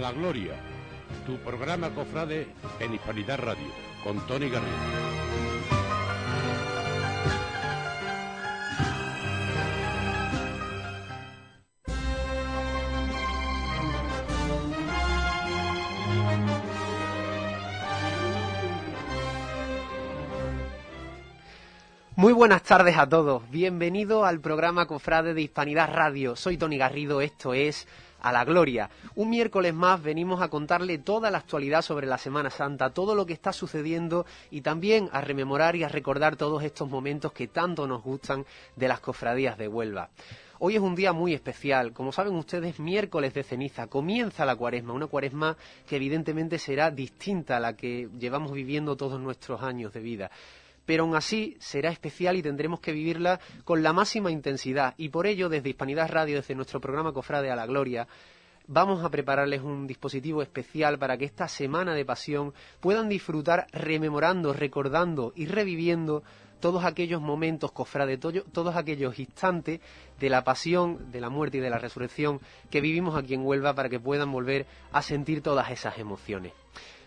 la Gloria, tu programa cofrade en Hispanidad Radio, con Tony Garrido. Muy buenas tardes a todos. Bienvenido al programa Cofrade de Hispanidad Radio. Soy Tony Garrido, esto es A la Gloria. Un miércoles más venimos a contarle toda la actualidad sobre la Semana Santa, todo lo que está sucediendo y también a rememorar y a recordar todos estos momentos que tanto nos gustan de las cofradías de Huelva. Hoy es un día muy especial, como saben ustedes, miércoles de ceniza, comienza la cuaresma, una cuaresma que evidentemente será distinta a la que llevamos viviendo todos nuestros años de vida pero aún así será especial y tendremos que vivirla con la máxima intensidad. Y por ello, desde Hispanidad Radio, desde nuestro programa Cofrade a la Gloria, vamos a prepararles un dispositivo especial para que esta semana de pasión puedan disfrutar rememorando, recordando y reviviendo todos aquellos momentos, cofrade, todos aquellos instantes de la pasión, de la muerte y de la resurrección que vivimos aquí en Huelva para que puedan volver a sentir todas esas emociones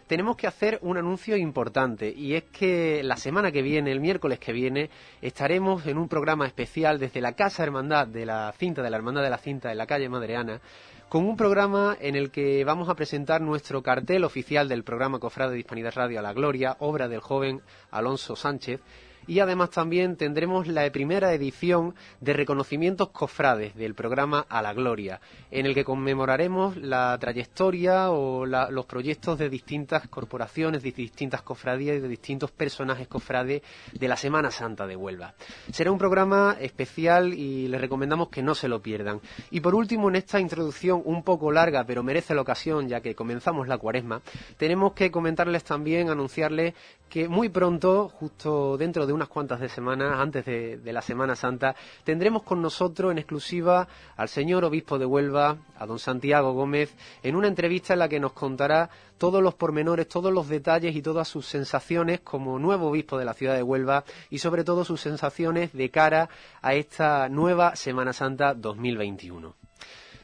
tenemos que hacer un anuncio importante y es que la semana que viene, el miércoles que viene, estaremos en un programa especial desde la Casa Hermandad de la Cinta, de la Hermandad de la Cinta en la calle Madreana, con un programa en el que vamos a presentar nuestro cartel oficial del programa Cofrade de Hispanidad Radio a la Gloria, obra del joven Alonso Sánchez, y además también tendremos la primera edición de reconocimientos cofrades del programa A la Gloria, en el que conmemoraremos la trayectoria o los proyectos de distintas corporaciones, de distintas cofradías y de distintos personajes cofrades de la Semana Santa de Huelva. Será un programa especial y les recomendamos que no se lo pierdan. Y por último, en esta introducción un poco larga, pero merece la ocasión ya que comenzamos la cuaresma, tenemos que comentarles también, anunciarles que muy pronto, justo dentro de unas cuantas de semanas, antes de, la Semana Santa, tendremos con nosotros en exclusiva al señor obispo de Huelva, a don Santiago Gómez, en una entrevista en la que nos contará todos los pormenores, todos los detalles y todas sus sensaciones como nuevo obispo de la ciudad de Huelva y sobre todo sus sensaciones de cara a esta nueva Semana Santa 2021.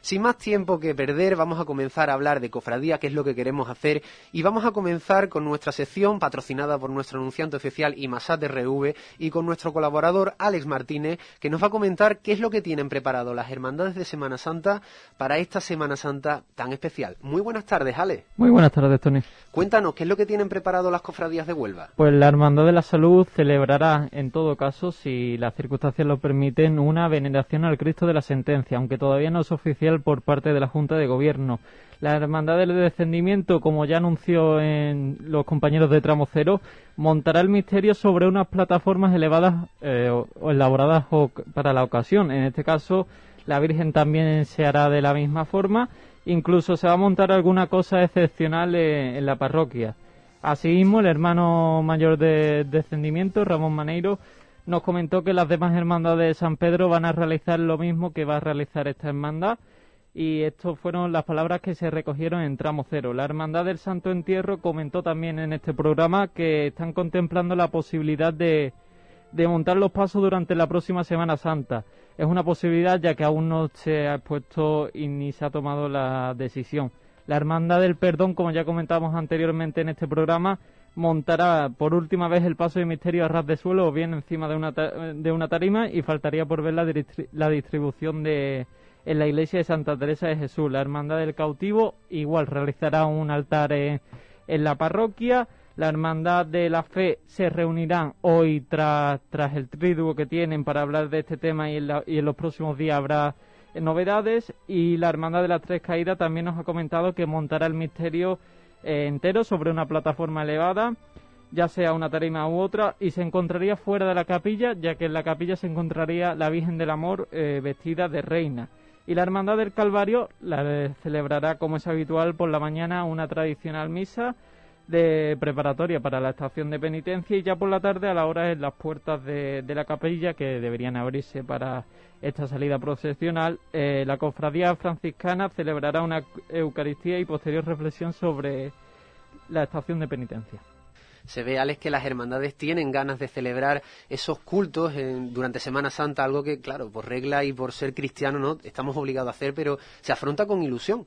Sin más tiempo que perder, vamos a comenzar a hablar de cofradía, que es lo que queremos hacer, y vamos a comenzar con nuestra sección patrocinada por nuestro anunciante oficial IMASAT RV y con nuestro colaborador Alex Martínez, que nos va a comentar qué es lo que tienen preparado las hermandades de Semana Santa para esta Semana Santa tan especial. Muy buenas tardes, Alex. Muy buenas tardes, Tony. Cuéntanos, ¿qué es lo que tienen preparado las cofradías de Huelva? Pues la Hermandad de la Salud celebrará, en todo caso, si las circunstancias lo permiten, una veneración al Cristo de la Sentencia, aunque todavía no es oficial por parte de la Junta de Gobierno. La Hermandad del Descendimiento, como ya anunció en los compañeros de Tramo Cero, montará el misterio sobre unas plataformas elevadas eh, o, elaboradas para la ocasión. En este caso, la Virgen también se hará de la misma forma. Incluso se va a montar alguna cosa excepcional en, la parroquia. Asimismo, el hermano mayor de Descendimiento, Ramón Maneiro, nos comentó que las demás hermandades de San Pedro van a realizar lo mismo que va a realizar esta hermandad y estas fueron las palabras que se recogieron en tramo cero. La Hermandad del Santo Entierro comentó también en este programa que están contemplando la posibilidad de, de montar los pasos durante la próxima Semana Santa. Es una posibilidad ya que aún no se ha expuesto y ni se ha tomado la decisión. La Hermandad del Perdón, como ya comentamos anteriormente en este programa, montará por última vez el paso de misterio a ras de suelo o bien encima de una, de una tarima y faltaría por ver la, la distribución de, en la iglesia de Santa Teresa de Jesús. La Hermandad del Cautivo igual realizará un altar en, la parroquia. La Hermandad de la Fe se reunirán hoy tras, el triduo que tienen para hablar de este tema y en, y en los próximos días habrá novedades. Y la Hermandad de las Tres Caídas también nos ha comentado que montará el misterio eh, entero sobre una plataforma elevada ya sea una tarima u otra, y se encontraría fuera de la capilla, ya que en la capilla se encontraría la Virgen del Amor eh, vestida de reina. Y la Hermandad del Calvario la celebrará, como es habitual, por la mañana una tradicional misa de preparatoria para la estación de penitencia y ya por la tarde a la hora en las puertas de, la capilla que deberían abrirse para esta salida procesional, eh, la cofradía franciscana celebrará una Eucaristía y posterior reflexión sobre la estación de penitencia se ve, Alex, que las hermandades tienen ganas de celebrar esos cultos durante Semana Santa, algo que, claro, por regla y por ser cristiano, ¿no? Estamos obligados a hacer, pero se afronta con ilusión.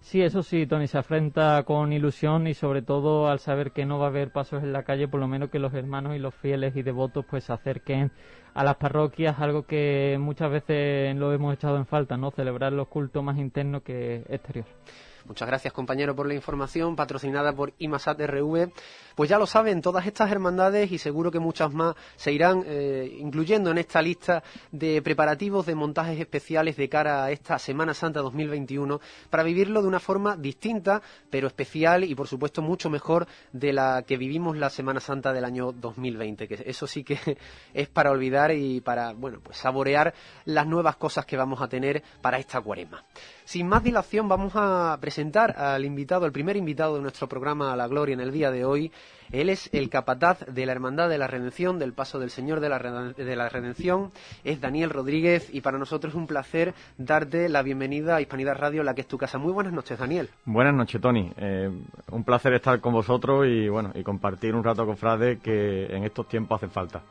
Sí, eso sí, Tony se afrenta con ilusión y sobre todo al saber que no va a haber pasos en la calle, por lo menos que los hermanos y los fieles y devotos pues se acerquen a las parroquias, algo que muchas veces lo hemos echado en falta, ¿no? Celebrar los cultos más internos que exterior. Muchas gracias, compañero, por la información patrocinada por IMASAT RV. Pues ya lo saben, todas estas hermandades y seguro que muchas más se irán eh, incluyendo en esta lista de preparativos de montajes especiales de cara a esta Semana Santa 2021 para vivirlo de una forma distinta, pero especial y, por supuesto, mucho mejor de la que vivimos la Semana Santa del año 2020, que eso sí que es para olvidar y para, bueno, pues saborear las nuevas cosas que vamos a tener para esta cuaresma. Sin más dilación, vamos a presentar al invitado, el primer invitado de nuestro programa a la Gloria en el día de hoy. Él es el capataz de la Hermandad de la Redención, del Paso del Señor de la, Redención. Es Daniel Rodríguez y para nosotros es un placer darte la bienvenida a Hispanidad Radio, la que es tu casa. Muy buenas noches, Daniel. Buenas noches, Tony. Eh, un placer estar con vosotros y bueno y compartir un rato con Frade que en estos tiempos hace falta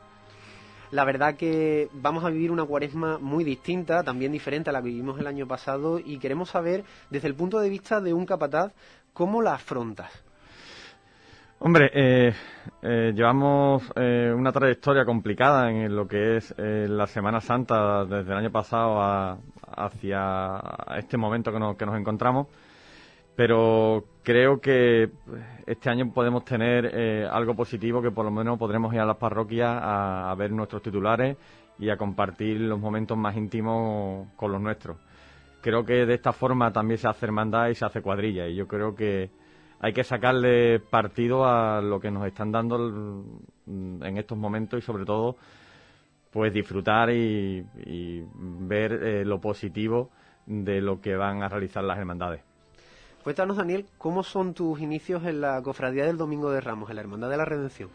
la verdad que vamos a vivir una cuaresma muy distinta, también diferente a la que vivimos el año pasado y queremos saber desde el punto de vista de un capataz cómo la afrontas. Hombre, eh, eh, llevamos eh, una trayectoria complicada en lo que es la Semana Santa desde el año pasado hacia este momento que nos, que nos encontramos pero creo que este año podemos tener eh, algo positivo que por lo menos podremos ir a las parroquias a, ver nuestros titulares y a compartir los momentos más íntimos con los nuestros. Creo que de esta forma también se hace hermandad y se hace cuadrilla y yo creo que hay que sacarle partido a lo que nos están dando en estos momentos y sobre todo pues disfrutar y, ver eh, lo positivo de lo que van a realizar las hermandades. Cuéntanos, Daniel, ¿cómo son tus inicios en la Cofradía del Domingo de Ramos, en la Hermandad de la Redención?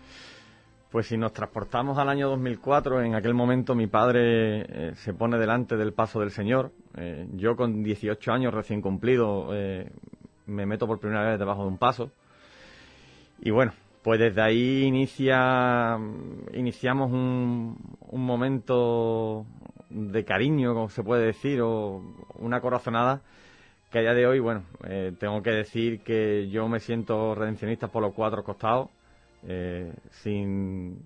Pues si nos transportamos al año 2004, en aquel momento mi padre eh, se pone delante del paso del Señor. Eh, yo con 18 años recién cumplido eh, me meto por primera vez debajo de un paso. Y bueno, pues desde ahí inicia, iniciamos un, un momento de cariño, como se puede decir, o una corazonada que a día de hoy, bueno, eh, tengo que decir que yo me siento redencionista por los cuatro costados, eh, sin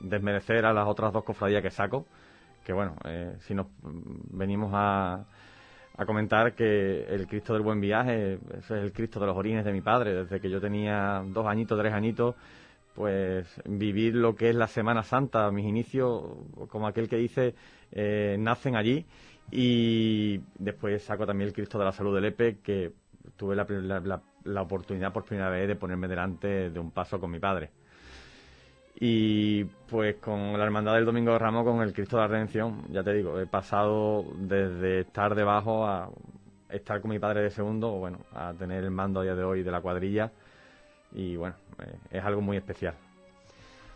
desmerecer a las otras dos cofradías que saco, que bueno, eh, si nos venimos a, a comentar que el Cristo del Buen Viaje, es el Cristo de los orines de mi padre, desde que yo tenía dos añitos, tres añitos, pues vivir lo que es la Semana Santa, mis inicios, como aquel que dice, nacen allí. Y después saco también el Cristo de la Salud del EPE, que tuve la, oportunidad por primera vez de ponerme delante de un paso con mi padre. Y pues con la Hermandad del Domingo de Ramos, con el Cristo de la Redención, ya te digo, he pasado desde estar debajo a estar con mi padre de segundo, o bueno, a tener el mando a día de hoy de la cuadrilla. Y bueno, eh, es algo muy especial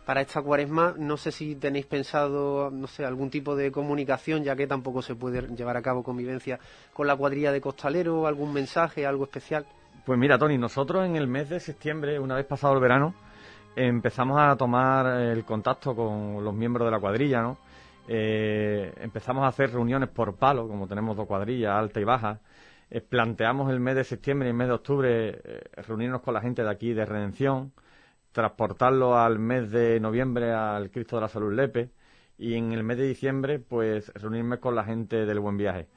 para esta cuaresma. No sé si tenéis pensado, no sé, algún tipo de comunicación, ya que tampoco se puede llevar a cabo convivencia con la cuadrilla de costalero, algún mensaje, algo especial. Pues mira, Tony, nosotros en el mes de septiembre, una vez pasado el verano, empezamos a tomar el contacto con los miembros de la cuadrilla, ¿no? Eh, empezamos a hacer reuniones por palo, como tenemos dos cuadrillas, alta y baja. Eh, planteamos el mes de septiembre y el mes de octubre eh, reunirnos con la gente de aquí de Redención, transportarlo al mes de noviembre al Cristo de la Salud Lepe y en el mes de diciembre pues reunirme con la gente del Buen Viaje.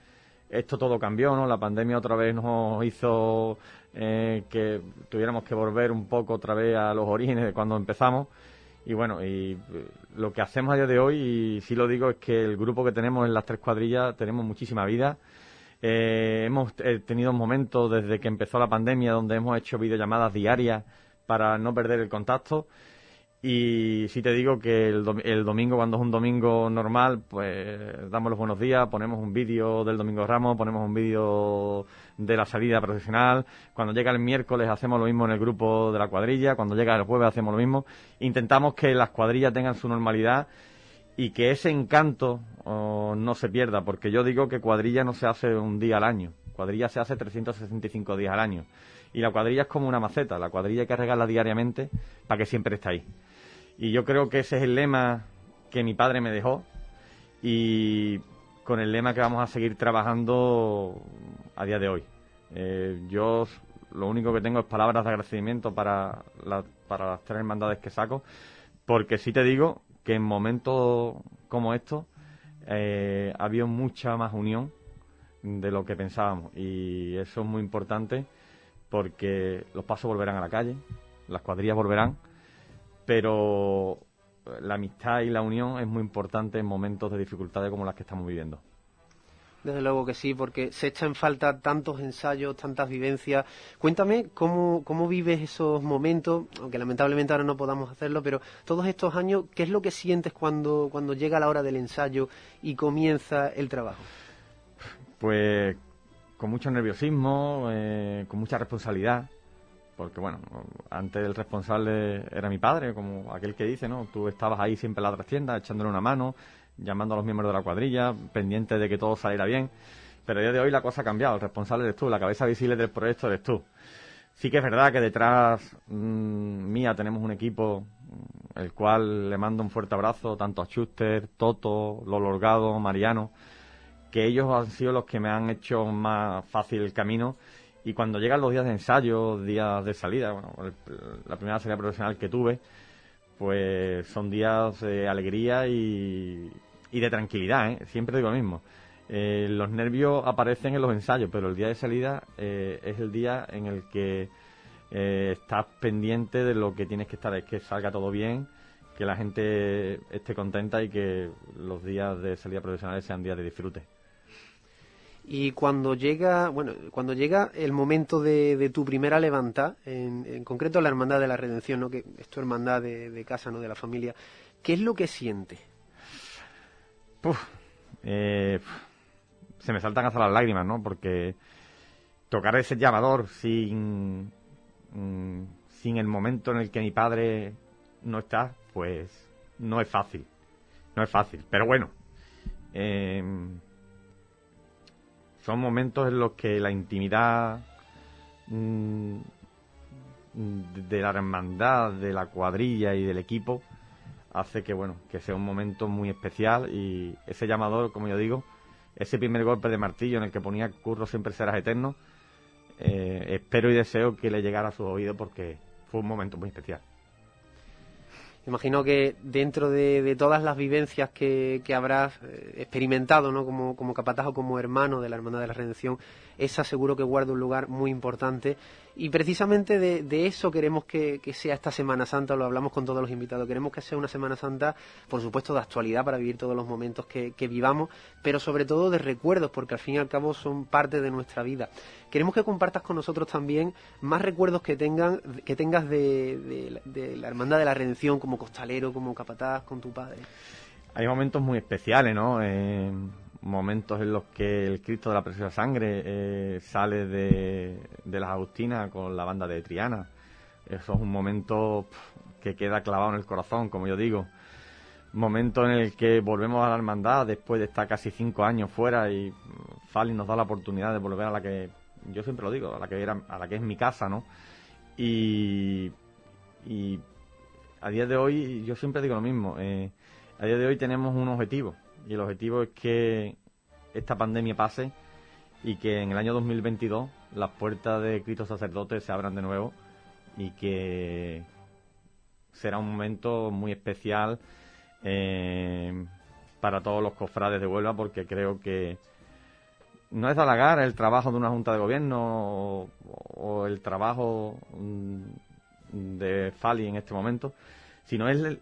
Esto todo cambió, ¿no? La pandemia otra vez nos hizo eh, que tuviéramos que volver un poco otra vez a los orígenes de cuando empezamos. Y bueno, y eh, lo que hacemos a día de hoy, y sí lo digo, es que el grupo que tenemos en las tres cuadrillas tenemos muchísima vida. Eh, hemos tenido momentos desde que empezó la pandemia donde hemos hecho videollamadas diarias para no perder el contacto. Y si te digo que el, domingo, cuando es un domingo normal, pues damos los buenos días, ponemos un vídeo del Domingo Ramos, ponemos un vídeo de la salida profesional. Cuando llega el miércoles hacemos lo mismo en el grupo de la cuadrilla, cuando llega el jueves hacemos lo mismo. Intentamos que las cuadrillas tengan su normalidad y que ese encanto oh, no se pierda, porque yo digo que cuadrilla no se hace un día al año, cuadrilla se hace 365 días al año. Y la cuadrilla es como una maceta, la cuadrilla hay que regarla diariamente para que siempre esté ahí. Y yo creo que ese es el lema que mi padre me dejó y con el lema que vamos a seguir trabajando a día de hoy. Eh, yo lo único que tengo es palabras de agradecimiento para, para las tres hermandades que saco, porque sí te digo que en momentos como estos eh, ha habido mucha más unión de lo que pensábamos y eso es muy importante porque los pasos volverán a la calle, las cuadrillas volverán, pero la amistad y la unión es muy importante en momentos de dificultades como las que estamos viviendo. Desde luego que sí, porque se echa en falta tantos ensayos, tantas vivencias. Cuéntame cómo, cómo vives esos momentos, aunque lamentablemente ahora no podamos hacerlo, pero todos estos años, ¿qué es lo que sientes cuando, cuando llega la hora del ensayo y comienza el trabajo? Pues con mucho nerviosismo, eh, con mucha responsabilidad, porque bueno, antes el responsable era mi padre, como aquel que dice, ¿no? Tú estabas ahí siempre en la trastienda, echándole una mano, llamando a los miembros de la cuadrilla, pendiente de que todo saliera bien. Pero a día de hoy la cosa ha cambiado, el responsable eres tú, la cabeza visible del proyecto eres tú. Sí que es verdad que detrás mm, mía tenemos un equipo mm, el cual le mando un fuerte abrazo tanto a Schuster, Toto, Lolo Orgado, Mariano, que ellos han sido los que me han hecho más fácil el camino y cuando llegan los días de ensayo, días de salida, bueno, la primera salida profesional que tuve, pues son días de alegría y, de tranquilidad, ¿eh? siempre digo lo mismo. Eh, los nervios aparecen en los ensayos, pero el día de salida eh, es el día en el que estás pendiente de lo que tienes que estar, es que salga todo bien, que la gente esté contenta y que los días de salida profesionales sean días de disfrute. Y cuando llega, bueno, cuando llega el momento de, tu primera levanta, en, concreto la Hermandad de la Redención, ¿no? que es tu hermandad de, casa, ¿no? de la familia, ¿qué es lo que sientes? Eh, se me saltan hasta las lágrimas, ¿no? Porque tocar ese llamador sin, mm, sin el momento en el que mi padre no está, pues no es fácil. No es fácil. Pero bueno, em, son momentos en los que la intimidad mm, de la hermandad, de la cuadrilla y del equipo hace que bueno que sea un momento muy especial y ese llamador como yo digo ese primer golpe de martillo en el que ponía curro siempre serás eterno eh, espero y deseo que le llegara a su oído porque fue un momento muy especial Imagino que dentro de, todas las vivencias que, habrás eh, experimentado, ¿no? Como, como capataz o como hermano de la Hermandad de la Redención, esa seguro que guarda un lugar muy importante. Y precisamente de, eso queremos que, sea esta Semana Santa, lo hablamos con todos los invitados. Queremos que sea una Semana Santa, por supuesto, de actualidad para vivir todos los momentos que, vivamos, pero sobre todo de recuerdos, porque al fin y al cabo son parte de nuestra vida. Queremos que compartas con nosotros también más recuerdos que, tengan, que tengas de, de la Hermandad de la Redención, como costalero, como capataz, con tu padre? Hay momentos muy especiales, ¿no? Eh, momentos en los que el Cristo de la Preciosa Sangre eh, sale de, de las Agustinas con la banda de Triana. Eso es un momento que queda clavado en el corazón, como yo digo. Momento en el que volvemos a la hermandad después de estar casi cinco años fuera y Fali nos da la oportunidad de volver a la que, yo siempre lo digo, a la que, era, a la que es mi casa, ¿no? Y, y a día de hoy yo siempre digo lo mismo. Eh, a día de hoy tenemos un objetivo y el objetivo es que esta pandemia pase y que en el año 2022 las puertas de Cristo Sacerdote se abran de nuevo y que será un momento muy especial eh, para todos los cofrades de Huelva porque creo que no es halagar el trabajo de una junta de gobierno o el trabajo mm, de Fali en este momento, sino es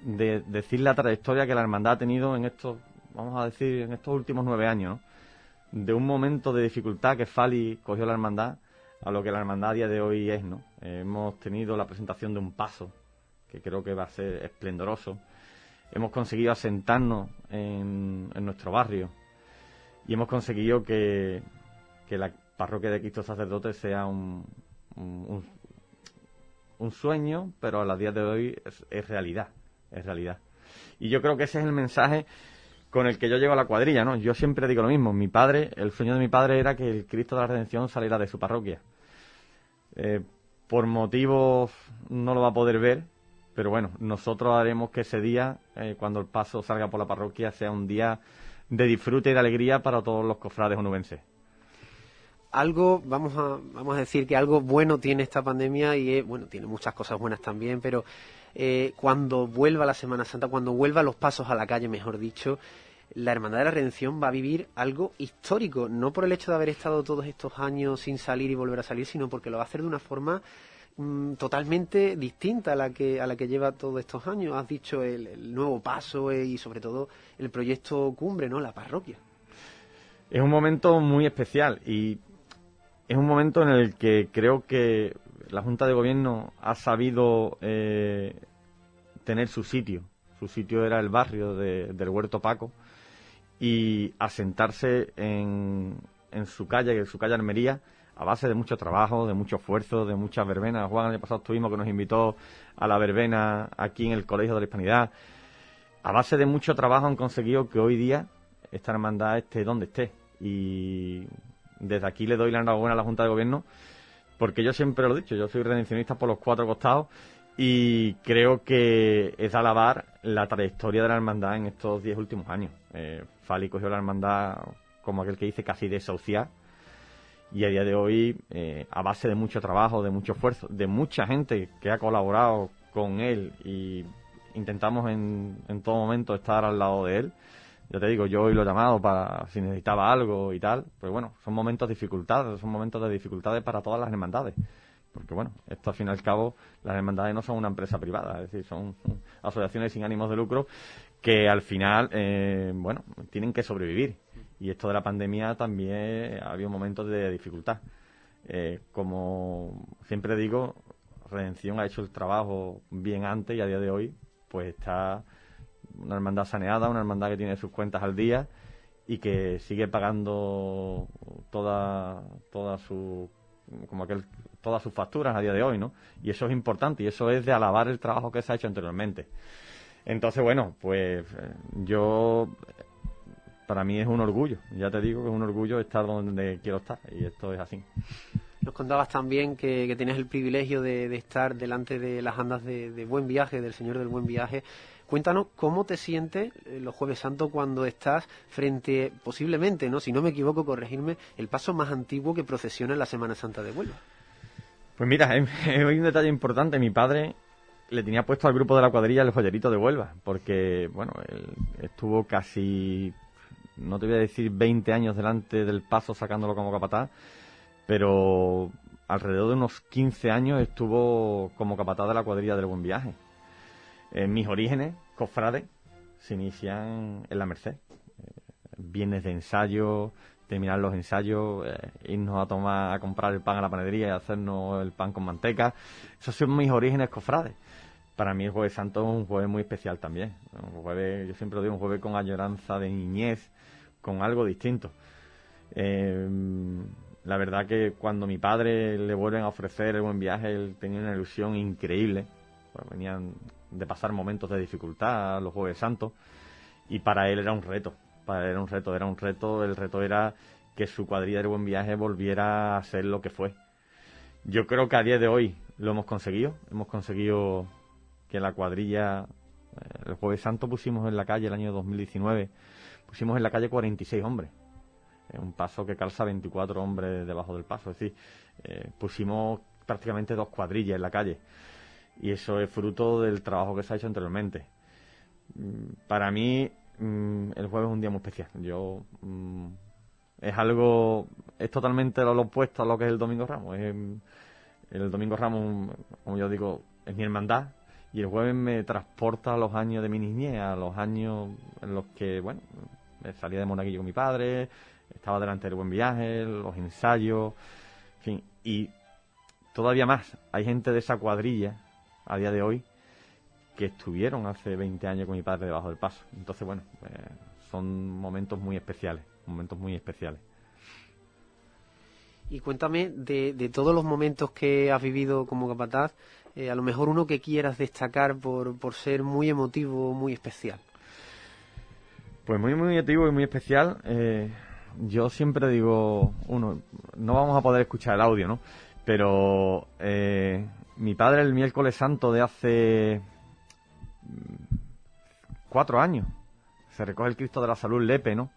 de decir la trayectoria que la hermandad ha tenido en estos, vamos a decir, en estos últimos nueve años, de un momento de dificultad que Fali cogió la hermandad a lo que la hermandad a día de hoy es, ¿no? hemos tenido la presentación de un paso que creo que va a ser esplendoroso. Hemos conseguido asentarnos en, nuestro barrio y hemos conseguido que, la parroquia de Cristo Sacerdote sea un sueño, pero a la día de hoy es, realidad, es realidad. Y yo creo que ese es el mensaje con el que yo llego a la cuadrilla, ¿no? Yo siempre digo lo mismo, mi padre, el sueño de mi padre era que el Cristo de la Redención saliera de su parroquia. Eh, por motivos no lo va a poder ver, pero bueno, nosotros haremos que ese día, eh, cuando el paso salga por la parroquia, sea un día de disfrute y de alegría para todos los cofrades onubenses. Algo, vamos a, vamos a decir que algo bueno tiene esta pandemia y, bueno, tiene muchas cosas buenas también, pero eh, cuando vuelva la Semana Santa, cuando vuelva los pasos a la calle, mejor dicho, la Hermandad de la Redención va a vivir algo histórico, no por el hecho de haber estado todos estos años sin salir y volver a salir, sino porque lo va a hacer de una forma mm, totalmente distinta a la que a la que lleva todos estos años. Has dicho el, nuevo paso eh, y sobre todo el proyecto cumbre, ¿no? La parroquia. Es un momento muy especial y es un momento en el que creo que la Junta de Gobierno ha sabido eh, tener su sitio. Su sitio era el barrio del Huerto Paco y asentarse en, su calle, en su calle Almería, a base de mucho trabajo, de mucho esfuerzo, de muchas verbenas. Juan, el año pasado estuvimos que nos invitó a la verbena aquí en el Colegio de la Hispanidad. A base de mucho trabajo han conseguido que hoy día esta hermandad esté donde esté. Y desde aquí le doy la enhorabuena a la Junta de Gobierno, porque yo siempre lo he dicho, yo soy redencionista por los cuatro costados y creo que es alabar la trayectoria de la hermandad en estos diez últimos años. Eh, Fali cogió la hermandad como aquel que dice casi desahuciar y a día de hoy, eh, a base de mucho trabajo, de mucho esfuerzo, de mucha gente que ha colaborado con él y intentamos en, en todo momento estar al lado de él, ya te digo, yo hoy lo he llamado para si necesitaba algo y tal, pero bueno, son momentos de dificultades, son momentos de dificultades para todas las hermandades. Porque bueno, esto al fin y al cabo, las hermandades no son una empresa privada, es decir, son asociaciones sin ánimos de lucro que al final, eh, bueno, tienen que sobrevivir. Y esto de la pandemia también ha habido momentos de dificultad. Eh, como siempre digo, Redención ha hecho el trabajo bien antes y a día de hoy, pues está una hermandad saneada, una hermandad que tiene sus cuentas al día y que sigue pagando toda, toda su, como aquel, todas sus facturas a día de hoy, ¿no? Y eso es importante y eso es de alabar el trabajo que se ha hecho anteriormente. Entonces, bueno, pues eh, yo, para mí es un orgullo, ya te digo que es un orgullo estar donde quiero estar y esto es así. Nos contabas también que, que tenías el privilegio de, estar delante de las andas de, de Buen Viaje, del Señor del Buen Viaje. Cuéntanos cómo te sientes eh, los Jueves Santos cuando estás frente, posiblemente, no, si no me equivoco, corregirme, el paso más antiguo que procesiona en la Semana Santa de Huelva. Pues mira, hay un detalle importante. Mi padre le tenía puesto al grupo de la cuadrilla el joyerito de Huelva, porque, bueno, él estuvo casi, no te voy a decir 20 años delante del paso sacándolo como capataz, pero alrededor de unos 15 años estuvo como capataz de la cuadrilla del Buen Viaje. En mis orígenes, cofrades, se inician en la Merced. Eh, viernes de ensayo, terminar los ensayos, eh, irnos a tomar, a comprar el pan a la panadería y hacernos el pan con manteca. Esos son mis orígenes cofrades. Para mí el Jueves Santo es un jueves muy especial también. Un jueves, yo siempre lo digo, un jueves con añoranza de niñez, con algo distinto. Eh, la verdad que cuando mi padre le vuelven a ofrecer el buen viaje, él tenía una ilusión increíble. Pues venían de pasar momentos de dificultad los Jueves Santos y para él era un reto, para él era un reto, era un reto, el reto era que su cuadrilla de buen viaje volviera a ser lo que fue. Yo creo que a día de hoy lo hemos conseguido, hemos conseguido que la cuadrilla, eh, el Jueves Santo pusimos en la calle el año 2019, pusimos en la calle 46 hombres, un paso que calza 24 hombres debajo del paso, es decir, eh, pusimos prácticamente dos cuadrillas en la calle y eso es fruto del trabajo que se ha hecho anteriormente. Mm, para mí, mm, el jueves es un día muy especial. Yo mm, es algo, es totalmente lo opuesto a lo que es el Domingo Ramos. el Domingo Ramos, como yo digo, es mi hermandad y el jueves me transporta a los años de mi niñez, a los años en los que, bueno, salía de Monaguillo con mi padre, estaba delante del buen viaje, los ensayos, en fin, y todavía más, hay gente de esa cuadrilla a día de hoy que estuvieron hace 20 años con mi padre debajo del paso. Entonces, bueno, pues, son momentos muy especiales, momentos muy especiales. Y cuéntame de, de todos los momentos que has vivido como capataz, eh, a lo mejor uno que quieras destacar por, por ser muy emotivo, muy especial. Pues muy, muy emotivo y muy especial. Eh, yo siempre digo, uno, no vamos a poder escuchar el audio, ¿no? Pero eh, mi padre el miércoles santo de hace mm, cuatro años se recoge el Cristo de la Salud Lepe, ¿no?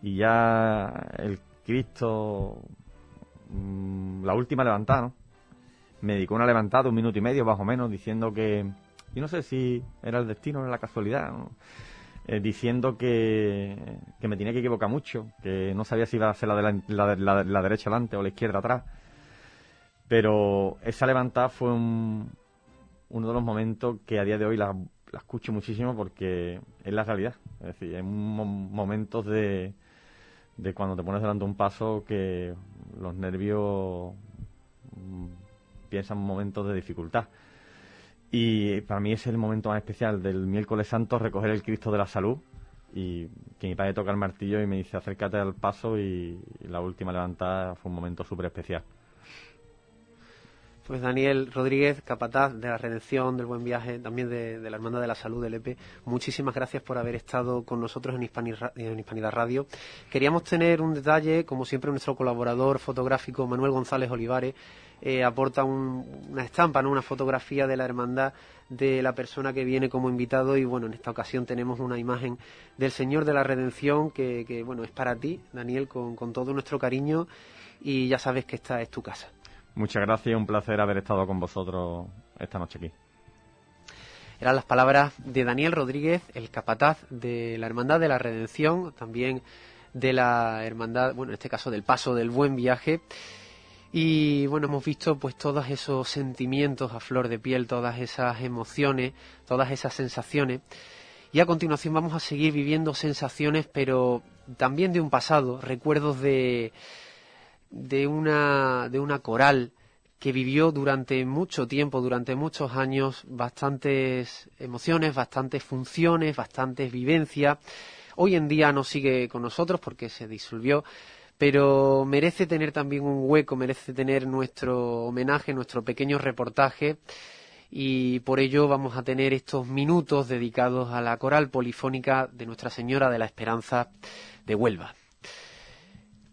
Y ya el Cristo mm, la última levantada, ¿no? Me dedicó una levantada un minuto y medio, más o menos, diciendo que, y no sé si era el destino o era la casualidad, eh, diciendo que, que, me tenía que equivocar mucho, que no sabía si iba a ser la, de la derecha adelante o la izquierda atrás. Pero esa levantada fue un, uno de los momentos que a día de hoy la, escucho muchísimo porque es la realidad. Es decir, hay momentos de, de cuando te pones delante de un paso que los nervios mm, piensan momentos de dificultad. Y para mí es el momento más especial del miércoles santo, recoger el Cristo de la Salud y que mi padre toca el martillo y me dice acércate al paso y la última levantada fue un momento súper especial. Pues Daniel Rodríguez, capataz de la Redención, del Buen Viaje, también de, la Hermandad de la Salud del EPE, muchísimas gracias por haber estado con nosotros en, en Hispanidad Radio. Queríamos tener un detalle, como siempre nuestro colaborador fotográfico Manuel González Olivares eh, aporta una estampa, ¿no? una fotografía de la hermandad de la persona que viene como invitado y bueno, en esta ocasión tenemos una imagen del Señor de la Redención que, bueno, es para ti, Daniel, con, con todo nuestro cariño y ya sabes que esta es tu casa. Muchas gracias, un placer haber estado con vosotros esta noche aquí. Eran las palabras de Daniel Rodríguez, el capataz de la Hermandad de la Redención, también de la Hermandad, bueno, en este caso del Paso del Buen Viaje. Y bueno, hemos visto pues todos esos sentimientos a flor de piel, todas esas emociones, todas esas sensaciones. Y a continuación vamos a seguir viviendo sensaciones, pero también de un pasado, recuerdos de, de una, de una coral que vivió durante mucho tiempo, durante muchos años, bastantes emociones, bastantes funciones, bastantes vivencias. Hoy en día no sigue con nosotros porque se disolvió, pero merece tener también un hueco, merece tener nuestro homenaje, nuestro pequeño reportaje y por ello vamos a tener estos minutos dedicados a la coral polifónica de Nuestra Señora de la Esperanza de Huelva.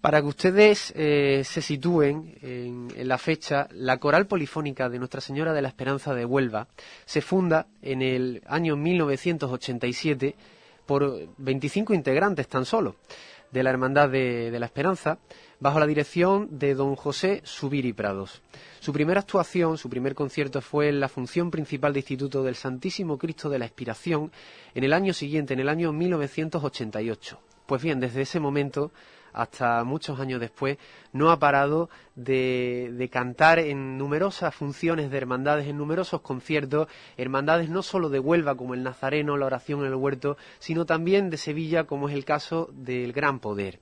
Para que ustedes eh, se sitúen en, la fecha, la coral polifónica de Nuestra Señora de la Esperanza de Huelva se funda en el año 1987 por 25 integrantes tan solo de la Hermandad de, la Esperanza, bajo la dirección de don José Subiri Prados. Su primera actuación, su primer concierto fue en la función principal de Instituto del Santísimo Cristo de la Expiración en el año siguiente, en el año 1988. Pues bien, desde ese momento hasta muchos años después, no ha parado de, cantar en numerosas funciones de hermandades, en numerosos conciertos, hermandades no solo de Huelva como el Nazareno, la oración en el huerto, sino también de Sevilla como es el caso del Gran Poder.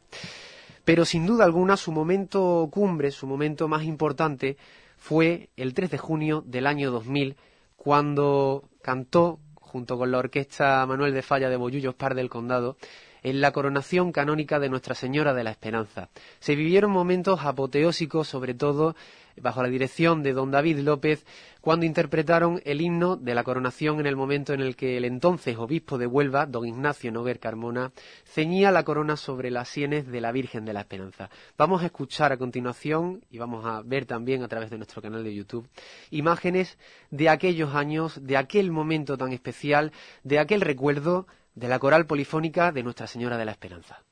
Pero sin duda alguna su momento cumbre, su momento más importante, fue el 3 de junio del año 2000, cuando cantó, junto con la orquesta Manuel de Falla de Bollullos Par del Condado, en la coronación canónica de Nuestra Señora de la Esperanza. Se vivieron momentos apoteósicos, sobre todo bajo la dirección de don David López, cuando interpretaron el himno de la coronación en el momento en el que el entonces obispo de Huelva, don Ignacio Noguer Carmona, ceñía la corona sobre las sienes de la Virgen de la Esperanza. Vamos a escuchar a continuación y vamos a ver también a través de nuestro canal de YouTube imágenes de aquellos años, de aquel momento tan especial, de aquel recuerdo de la coral polifónica de Nuestra Señora de la Esperanza.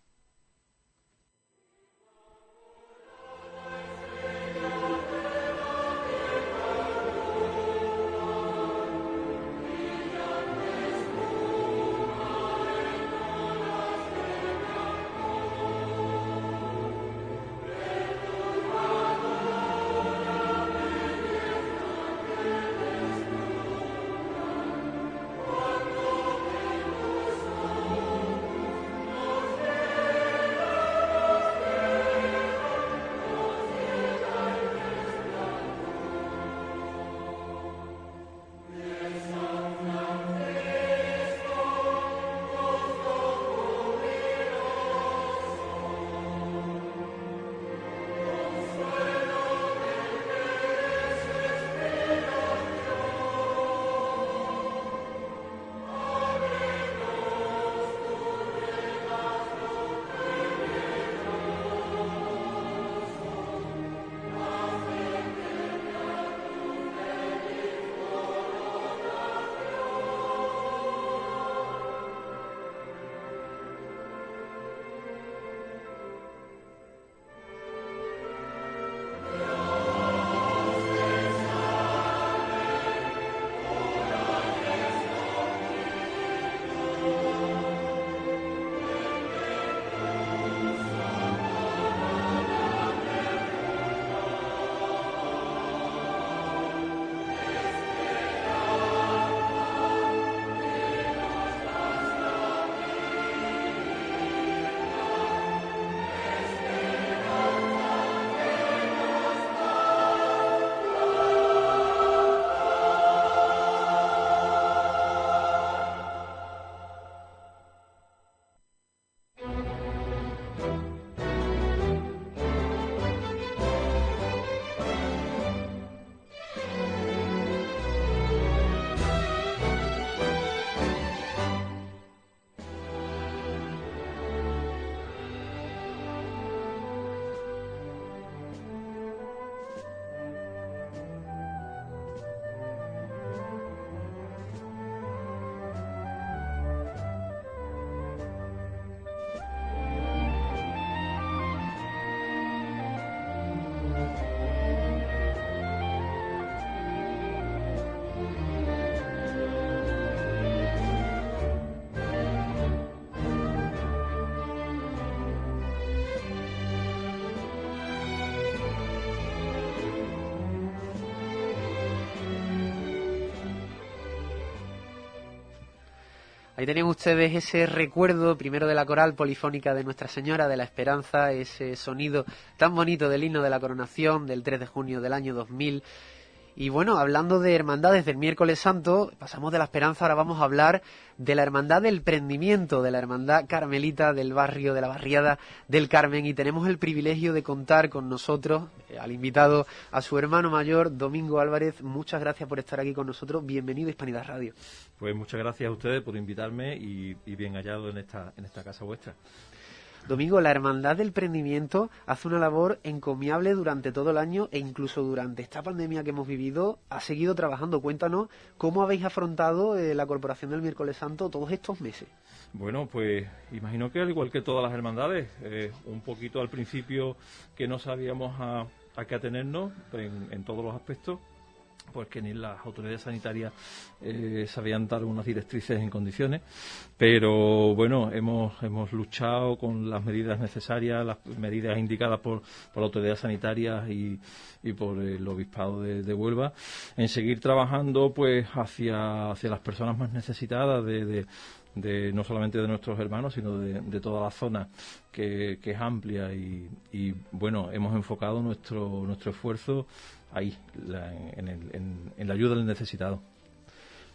Tenían ustedes ese recuerdo primero de la coral polifónica de Nuestra Señora de la Esperanza, ese sonido tan bonito del himno de la coronación del 3 de junio del año 2000 y bueno, hablando de hermandades del miércoles santo, pasamos de la esperanza, ahora vamos a hablar de la hermandad del prendimiento, de la hermandad carmelita del barrio, de la barriada del Carmen. Y tenemos el privilegio de contar con nosotros, eh, al invitado, a su hermano mayor, Domingo Álvarez. Muchas gracias por estar aquí con nosotros. Bienvenido a Hispanidad Radio. Pues muchas gracias a ustedes por invitarme y, y bien hallado en esta, en esta casa vuestra. Domingo, la Hermandad del Prendimiento hace una labor encomiable durante todo el año e incluso durante esta pandemia que hemos vivido ha seguido trabajando. Cuéntanos cómo habéis afrontado eh, la Corporación del Miércoles Santo todos estos meses. Bueno, pues imagino que al igual que todas las hermandades, eh, un poquito al principio que no sabíamos a, qué atenernos en todos los aspectos, pues que ni las autoridades sanitarias eh, sabían dar unas directrices en condiciones, pero bueno, hemos, hemos luchado con las medidas necesarias, las medidas indicadas por, por la autoridad sanitaria y, y por el obispado de, Huelva, en seguir trabajando pues hacia, hacia las personas más necesitadas de, de no solamente de nuestros hermanos, sino de, toda la zona que, que es amplia y, y, bueno, hemos enfocado nuestro, nuestro esfuerzo ahí, en, la ayuda del necesitado.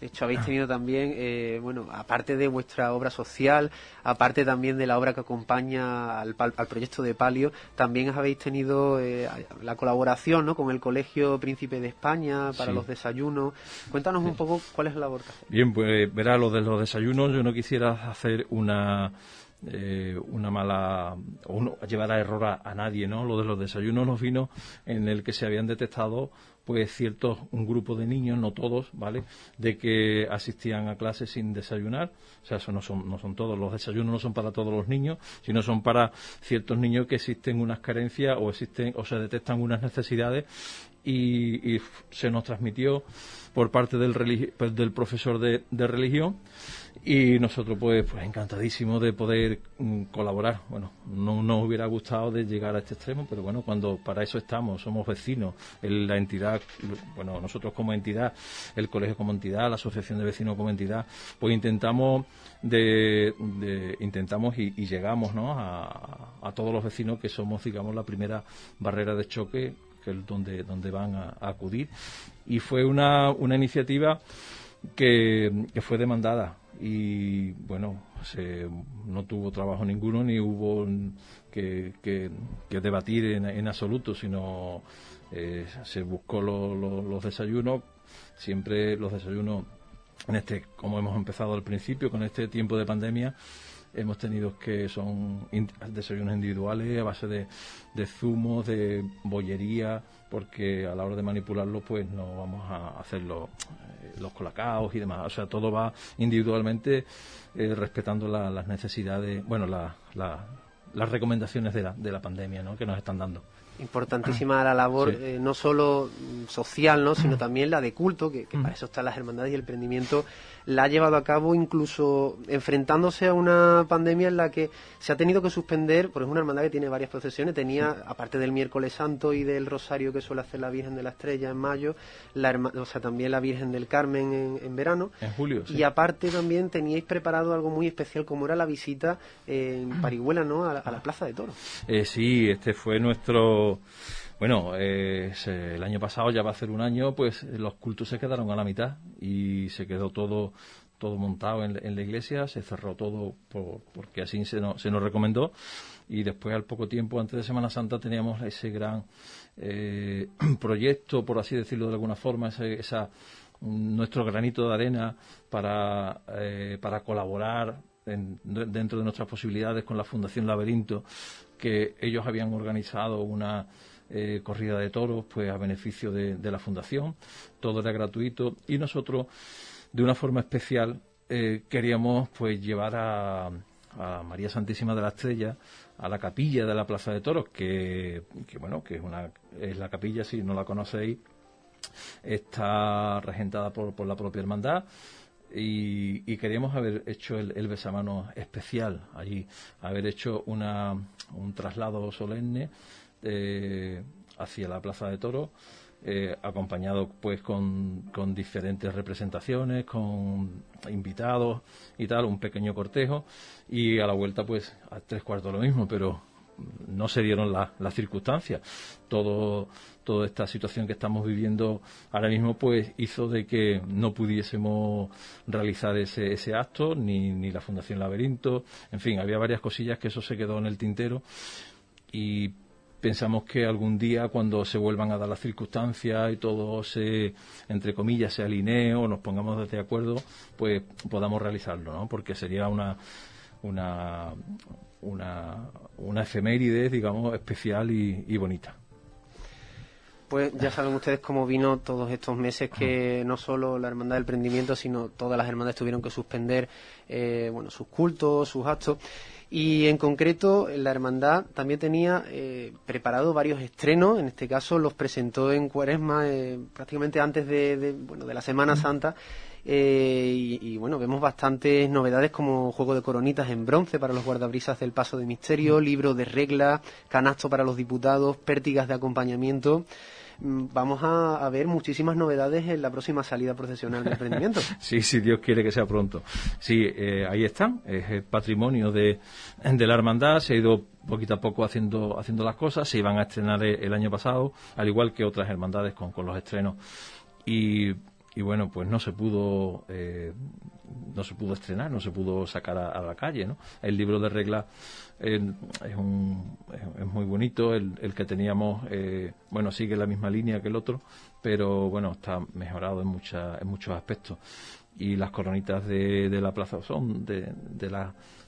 De hecho, habéis tenido también, eh, bueno, aparte de vuestra obra social, aparte también de la obra que acompaña al, proyecto de Palio, también habéis tenido eh, la colaboración ¿no? con el Colegio Príncipe de España para los desayunos. Cuéntanos un poco cuál es la labor que Bien, pues verá, lo de los desayunos, yo no quisiera hacer una eh, una mala o llevar a error a, nadie, ¿no? Lo de los desayunos nos vino en el que se habían detectado pues ciertos un grupo de niños, no todos, ¿vale? De que asistían a clases sin desayunar, o sea, eso no son no son todos, los desayunos no son para todos los niños, sino son para ciertos niños que existen unas carencias o existen o se detectan unas necesidades y, se nos transmitió por parte del, pues, del profesor de religión y nosotros pues, pues encantadísimos de poder mm, colaborar. Bueno, no nos hubiera gustado de llegar a este extremo, pero bueno, cuando para eso estamos, somos vecinos, la entidad, bueno, nosotros como entidad, el colegio como entidad, la asociación de vecinos como entidad, pues intentamos de, intentamos y, llegamos ¿no? a, a, todos los vecinos que somos, digamos, la primera barrera de choque que es donde, donde van a, a acudir. Y fue una, una iniciativa que, que fue demandada y bueno, se, no tuvo trabajo ninguno ni hubo que, que, debatir en, en, absoluto, sino eh, se buscó los desayunos, siempre los desayunos, en este, como hemos empezado al principio, con este tiempo de pandemia, hemos tenido que son desayunos individuales a base de, zumos, de bollería, porque a la hora de manipularlo pues no vamos a hacer los, eh, los colacaos y demás. O sea, todo va individualmente eh, respetando las necesidades, bueno, las recomendaciones de la, de la pandemia ¿no? que nos están dando importantísima la labor eh, no solo social, ¿no? sino también la de culto, que, que, para eso están las hermandades y el emprendimiento la ha llevado a cabo incluso enfrentándose a una pandemia en la que se ha tenido que suspender, porque es una hermandad que tiene varias procesiones, tenía, aparte del miércoles santo y del rosario que suele hacer la Virgen de la Estrella en mayo, la o sea, también la Virgen del Carmen en, verano. En julio, Y aparte también teníais preparado algo muy especial como era la visita en Parihuela, ¿no? A, la Plaza de Toros. Eh, sí, este fue nuestro bueno, eh, el año pasado, ya va a ser un año, pues los cultos se quedaron a la mitad y se quedó todo todo montado en, la iglesia, se cerró todo porque así se nos, se nos recomendó. Y después al poco tiempo, antes de Semana Santa, teníamos ese gran eh, proyecto, por así decirlo de alguna forma, ese, nuestro granito de arena para, eh, para colaborar dentro de nuestras posibilidades con la Fundación Laberinto, que ellos habían organizado una eh, corrida de toros pues a beneficio de, la fundación. Todo era gratuito y nosotros de una forma especial eh, queríamos pues llevar a, María Santísima de la Estrella a la capilla de la Plaza de Toros que, bueno que es una la capilla si no la conocéis está regentada por, por la propia hermandad y, queríamos haber hecho el, el, besamano especial allí, haber hecho una, un traslado solemne eh, hacia la Plaza de Toros eh, acompañado pues con, con, diferentes representaciones, con invitados y tal, un pequeño cortejo y a la vuelta pues a tres cuartos lo mismo, pero no se dieron las circunstancias. Todo, toda esta situación que estamos viviendo ahora mismo pues hizo de que no pudiésemos realizar ese, ese acto, ni, ni la Fundación Laberinto, en fin, había varias cosillas que eso se quedó en el tintero y pensamos que algún día cuando se vuelvan a dar las circunstancias y todo se entre comillas se alinee o nos pongamos de acuerdo pues podamos realizarlo ¿no? porque sería una una una, una efeméride digamos especial y, bonita pues ya saben ustedes cómo vino todos estos meses que no solo la Hermandad del Prendimiento, sino todas las hermandades tuvieron que suspender eh, bueno, sus cultos, sus actos. Y en concreto, la hermandad también tenía eh, preparado varios estrenos, en este caso los presentó en Cuaresma eh, prácticamente antes de, bueno, de la Semana Santa. Eh, y, bueno, vemos bastantes novedades como juego de coronitas en bronce para los guardabrisas del Paso de Misterio, libro de reglas, canasto para los diputados, pértigas de acompañamiento. Mm, vamos a, ver muchísimas novedades en la próxima salida procesional del emprendimiento. sí, si Dios quiere que sea pronto. Sí, eh, ahí están, es el patrimonio de, la hermandad, se ha ido poquito a poco haciendo, haciendo las cosas, se iban a estrenar el, año pasado, al igual que otras hermandades con, con los estrenos. Y y bueno, pues no se pudo eh, no se pudo estrenar, no se pudo sacar a, la calle, ¿no? El libro de reglas es, un, es, muy bonito, el, que teníamos, eh, bueno, sigue la misma línea que el otro, pero bueno, está mejorado en, mucha, en muchos aspectos. Y las coronitas de, la plaza son de, de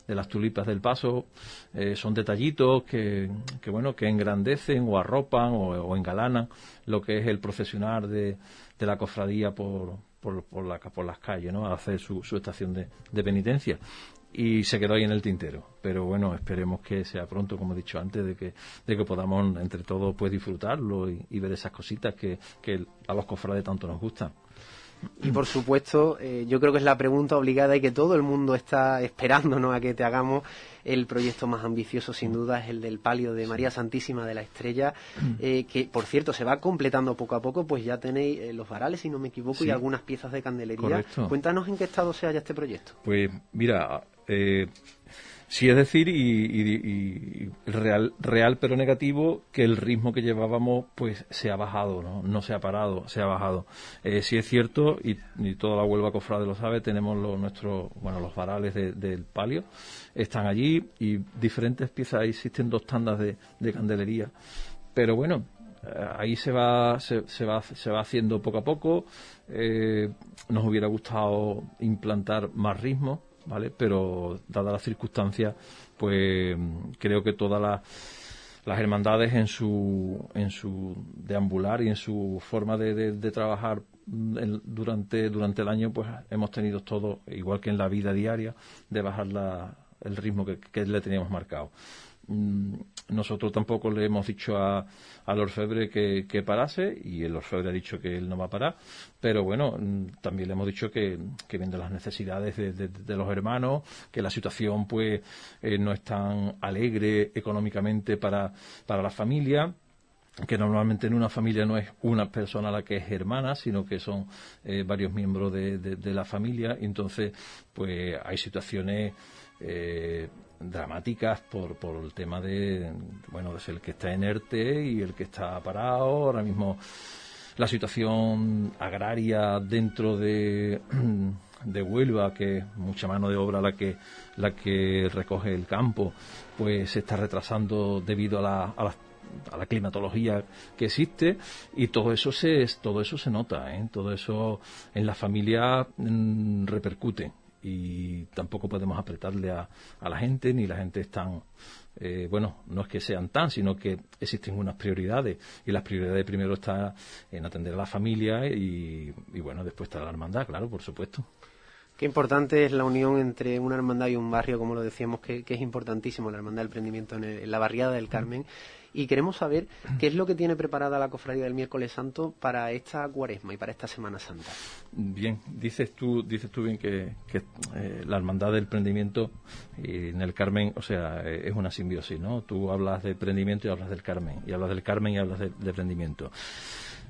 de las tulipas del paso eh, son detallitos que, que, bueno que engrandecen o arropan o, engalanan lo que es el profesional de, de la cofradía por, por, por, la, por las calles, ¿no? A hacer su, su estación de, penitencia. Y se quedó ahí en el tintero. Pero bueno, esperemos que sea pronto, como he dicho antes, de que, de que podamos entre todos pues disfrutarlo y, y ver esas cositas que, que a los cofrades tanto nos gustan. Y por supuesto, eh, yo creo que es la pregunta obligada y que todo el mundo está esperándonos a que te hagamos. El proyecto más ambicioso, sin duda, es el del palio de María Santísima de la Estrella, eh, que por cierto se va completando poco a poco, pues ya tenéis eh, los varales, si no me equivoco, y algunas piezas de candelería. Cuéntanos en qué estado se halla este proyecto. Pues mira, Sí, es decir, y, real, real pero negativo, que el ritmo que llevábamos pues se ha bajado, no, no se ha parado, se ha bajado. Eh, sí es cierto, y, toda la Huelva Cofrade lo sabe, tenemos los, nuestros, bueno, los varales del palio, están allí y diferentes piezas, existen dos tandas de, candelería. Pero bueno, eh, ahí se va, se, va, se va haciendo poco a poco. Eh, nos hubiera gustado implantar más ritmo, ¿vale? Pero dadas las circunstancias, pues creo que todas las, hermandades en su, en su deambular y en su forma de, de, trabajar durante, durante el año, pues hemos tenido todo, igual que en la vida diaria, de bajar la, el ritmo que, que le teníamos marcado. Mm, nosotros tampoco le hemos dicho a, al orfebre que, que, parase y el orfebre ha dicho que él no va a parar, pero bueno, mm, también le hemos dicho que, que viendo las necesidades de, los hermanos, que la situación pues eh, no es tan alegre económicamente para, para la familia que normalmente en una familia no es una persona la que es hermana, sino que son eh, varios miembros de, de, la familia, entonces pues hay situaciones eh, dramáticas por, por el tema de, bueno, es el que está inerte y el que está parado. Ahora mismo la situación agraria dentro de, de Huelva, que es mucha mano de obra la que, la que recoge el campo, pues se está retrasando debido a la, a la a la climatología que existe y todo eso se todo eso se nota ¿eh? todo eso en la familia mm, repercute y tampoco podemos apretarle a, a la gente, ni la gente es tan, eh, bueno, no es que sean tan, sino que existen unas prioridades y las prioridades primero están en atender a la familia y, y bueno, después está la hermandad, claro, por supuesto. Qué importante es la unión entre una hermandad y un barrio, como lo decíamos, que, es importantísimo, la hermandad del emprendimiento en, la barriada del Carmen. Y queremos saber qué es lo que tiene preparada la cofradía del miércoles santo para esta cuaresma y para esta Semana Santa. Bien, dices tú, dices tú bien que, eh, la hermandad del emprendimiento en el Carmen, o sea, es una simbiosis, ¿no? Tú hablas de emprendimiento y hablas del Carmen, y hablas del Carmen y hablas de, de emprendimiento.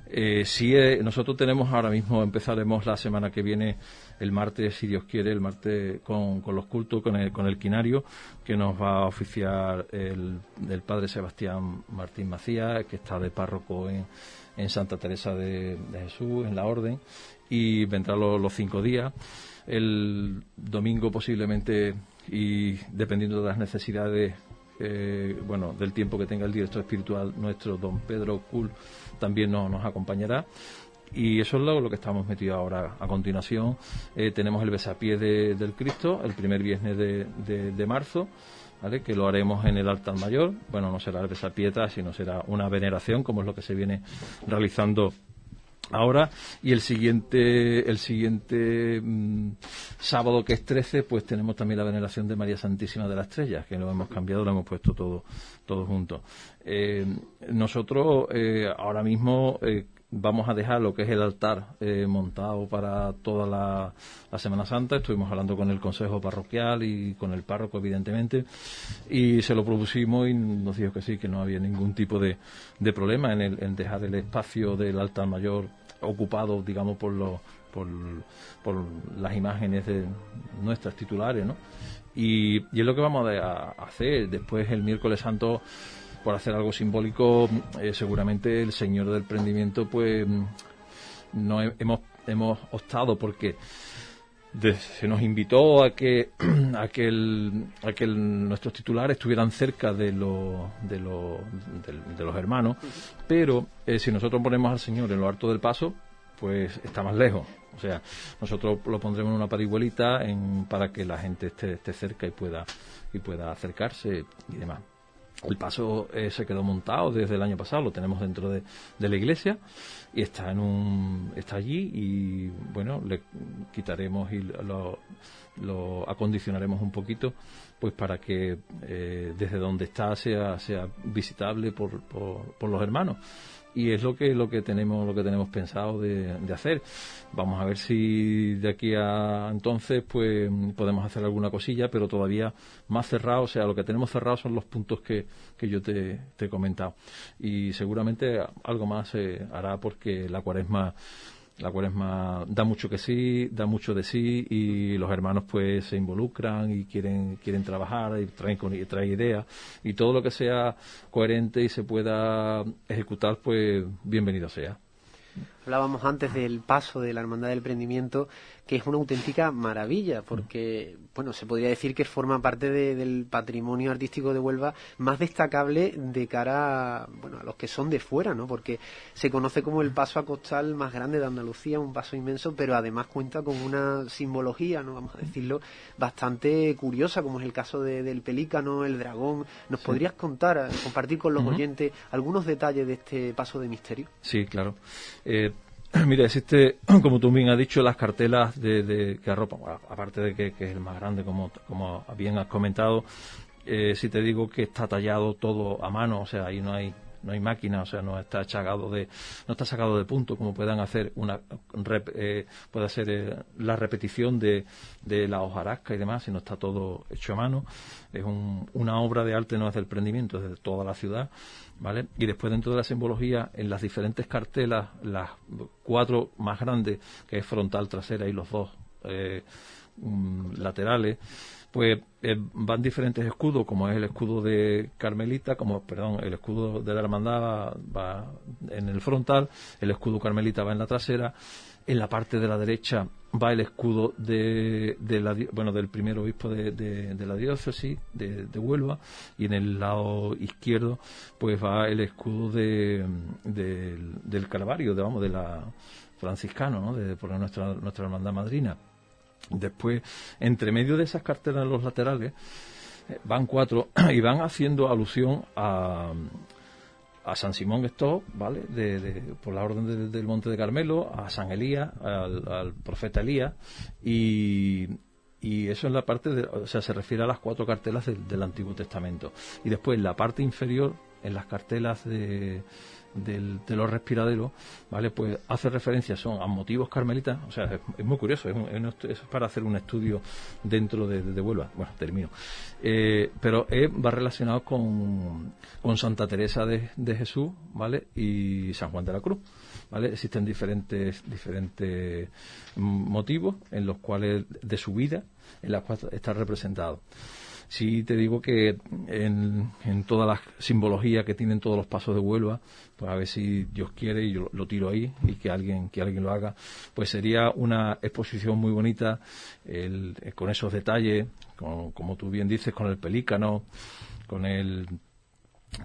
Eh, sí, eh, nosotros tenemos ahora mismo, empezaremos la semana que viene, el martes, si Dios quiere, el martes con, los cultos, con el, con el quinario, que nos va a oficiar el, padre Sebastián Martín Macías, que está de párroco en, en Santa Teresa de, Jesús, en la Orden, y vendrá los cinco días. El domingo posiblemente, y dependiendo de las necesidades eh, bueno, del tiempo que tenga el director espiritual nuestro, don Pedro Kuhl, también nos acompañará. Y eso es lo, que estamos metidos ahora. A continuación, eh, tenemos el besapié del Cristo, el primer viernes de, marzo, ¿vale? que lo haremos en el altar mayor. Bueno, no será el besapié, sino será una veneración, como es lo que se viene realizando ahora y el siguiente el siguiente mm, sábado que es 13 pues tenemos también la veneración de María Santísima de las Estrellas que lo hemos cambiado lo hemos puesto todo todo junto. Eh, nosotros eh, ahora mismo eh, vamos a dejar lo que es el altar montado para toda la, Semana Santa. Estuvimos hablando con el Consejo Parroquial y con el párroco, evidentemente, y se lo propusimos y nos dijo que sí, que no había ningún tipo de, de problema en, el, en dejar el espacio del altar mayor ocupado, digamos, por los por, por, las imágenes de nuestras titulares, ¿no? Y, y, es lo que vamos a, hacer. Después, el miércoles santo, por hacer algo simbólico, eh, seguramente el Señor del Prendimiento, pues, no hemos, hemos optado porque se nos invitó a que a que, a que nuestros titulares estuvieran cerca de, lo, de, de, los hermanos, pero eh, si nosotros ponemos al Señor en lo alto del paso, pues está más lejos. O sea, nosotros lo pondremos en una parihuelita en, para que la gente esté, esté cerca y pueda y pueda acercarse y demás. El paso eh, se quedó montado desde el año pasado, lo tenemos dentro de, de, la iglesia y está en un está allí y bueno le quitaremos y lo, lo acondicionaremos un poquito pues para que eh, desde donde está sea sea visitable por, por, por los hermanos y es lo que lo que tenemos lo que tenemos pensado de, hacer. Vamos a ver si de aquí a entonces pues podemos hacer alguna cosilla pero todavía más cerrado o sea lo que tenemos cerrado son los puntos que, que yo te, he comentado. Y seguramente algo más se hará porque la cuaresma la cuaresma da mucho que sí, da mucho de sí y los hermanos pues se involucran y quieren quieren trabajar y traen, traen ideas y todo lo que sea coherente y se pueda ejecutar pues bienvenido sea. Hablábamos antes del paso de la Hermandad del Prendimiento, que es una auténtica maravilla, porque, bueno, se podría decir que forma parte del patrimonio artístico de Huelva más destacable de cara a, bueno, a los que son de fuera, ¿no? Porque se conoce como el paso a costal más grande de Andalucía, un paso inmenso, pero además cuenta con una simbología, ¿no? Vamos a decirlo, bastante curiosa, como es el caso del pelícano, el dragón. ¿Nos podrías contar, compartir con los oyentes algunos detalles de este paso de misterio? Sí, claro. Eh, Mira, existe, como tú bien has dicho, las cartelas de, que arropan, aparte de que, es el más grande, como, como bien has comentado, eh, si te digo que está tallado todo a mano, o sea, ahí no hay no hay máquina, o sea, no está sacado de, no está sacado de punto como puedan hacer una, eh, puede hacer eh, la repetición de, de la hojarasca y demás, sino está todo hecho a mano. Es una obra de arte, no es del prendimiento, es de toda la ciudad, ¿vale? Y después dentro de la simbología, en las diferentes cartelas, las cuatro más grandes, que es frontal, trasera y los dos eh, mm, laterales, pues eh, van diferentes escudos, como es el escudo de Carmelita, como, perdón, el escudo de la hermandad va, en el frontal, el escudo Carmelita va en la trasera, en la parte de la derecha va el escudo de, la, bueno, del primer obispo de, la diócesis de, Huelva y en el lado izquierdo pues va el escudo de, del Calvario, de, vamos, de la franciscano, ¿no? de, por nuestra, nuestra hermandad madrina. Después, entre medio de esas cartelas en los laterales, eh, van cuatro y van haciendo alusión a, a San Simón esto, ¿vale? Por la orden del Monte de Carmelo, a San Elías, al, profeta Elías, y, y eso en la parte, de, o sea, se refiere a las cuatro cartelas del Antiguo Testamento. Y después, en la parte inferior, en las cartelas de, de los respiraderos, ¿vale? Pues hace referencia son a motivos carmelitas, o sea, es, muy curioso, es, para hacer un estudio dentro de, de, Huelva. Bueno, termino. Eh, pero va relacionado con, con Santa Teresa de, de Jesús, ¿vale? Y San Juan de la Cruz. ¿vale? Existen diferentes, diferentes motivos en los cuales de su vida en las cuales está representado. Sí te digo que en, en toda la simbología que tienen todos los pasos de Huelva, pues a ver si Dios quiere y yo lo, tiro ahí y que alguien, que alguien lo haga, pues sería una exposición muy bonita con esos detalles, como tú bien dices, con el pelícano, con el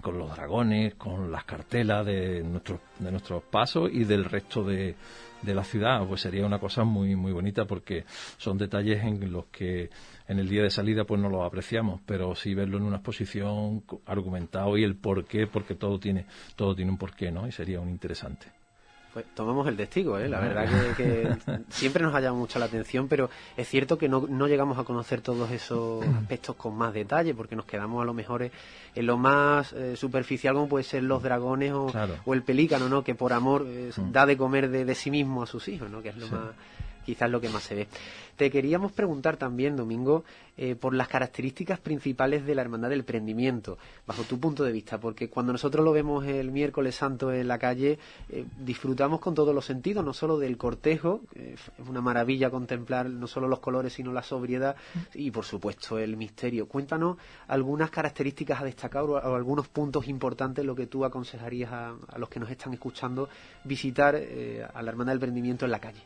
con los dragones, con las cartelas de nuestros de nuestros pasos y del resto de, de la ciudad, pues sería una cosa muy muy bonita porque son detalles en los que en el día de salida pues no los apreciamos, pero sí verlo en una exposición argumentado y el por qué, porque todo tiene todo tiene un porqué, ¿no? Y sería un interesante. Pues tomamos el testigo, ¿eh? la verdad que, siempre nos ha llamado mucho la atención, pero es cierto que no, no llegamos a conocer todos esos aspectos con más detalle, porque nos quedamos a lo mejor en lo más eh, superficial, como puede ser los dragones o, o, el pelícano, ¿no? que por amor eh, da de comer de, sí mismo a sus hijos, ¿no? que es lo más quizás lo que más se ve. Te queríamos preguntar también, Domingo, eh, por las características principales de la Hermandad del Prendimiento, bajo tu punto de vista, porque cuando nosotros lo vemos el miércoles santo en la calle, eh, disfrutamos con todos los sentidos, no solo del cortejo, es una maravilla contemplar no solo los colores, sino la sobriedad y, por supuesto, el misterio. Cuéntanos algunas características a destacar o, algunos puntos importantes, lo que tú aconsejarías a, los que nos están escuchando visitar eh, a la Hermandad del Prendimiento en la calle.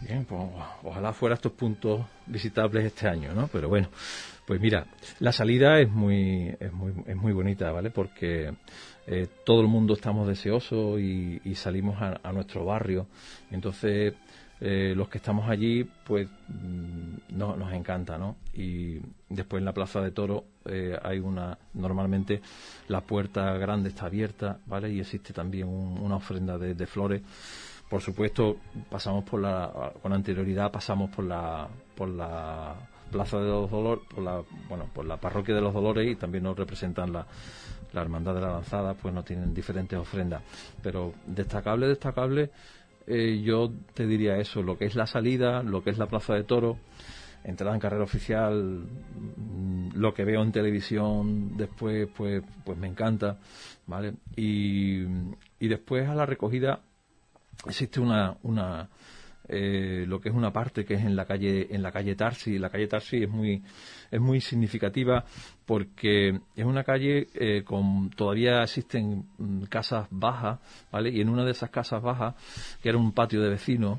Bien, pues ojalá fuera estos puntos visitables este año, ¿no? Pero bueno, pues mira, la salida es muy, es muy, es muy bonita, ¿vale? Porque eh, todo el mundo estamos deseosos y, salimos a, nuestro barrio. Entonces, eh, los que estamos allí, pues mm, no, nos encanta, ¿no? Y después en la Plaza de Toro eh, hay una, normalmente la puerta grande está abierta, ¿vale? Y existe también una ofrenda de flores por supuesto, pasamos por la, con anterioridad pasamos por la, por la Plaza de los Dolores, por la, bueno, por la Parroquia de los Dolores y también nos representan la, la Hermandad de la Lanzada, pues nos tienen diferentes ofrendas. Pero destacable, destacable, eh, yo te diría eso, lo que es la salida, lo que es la Plaza de Toro, entrada en carrera oficial, mm, lo que veo en televisión después, pues, pues me encanta, ¿vale? Y, y después a la recogida existe una, una eh, lo que es una parte que es en la calle en la calle Tarsi. La calle Tarsi es muy es muy significativa porque es una calle eh, con todavía existen mm, casas bajas vale y en una de esas casas bajas que era un patio de vecinos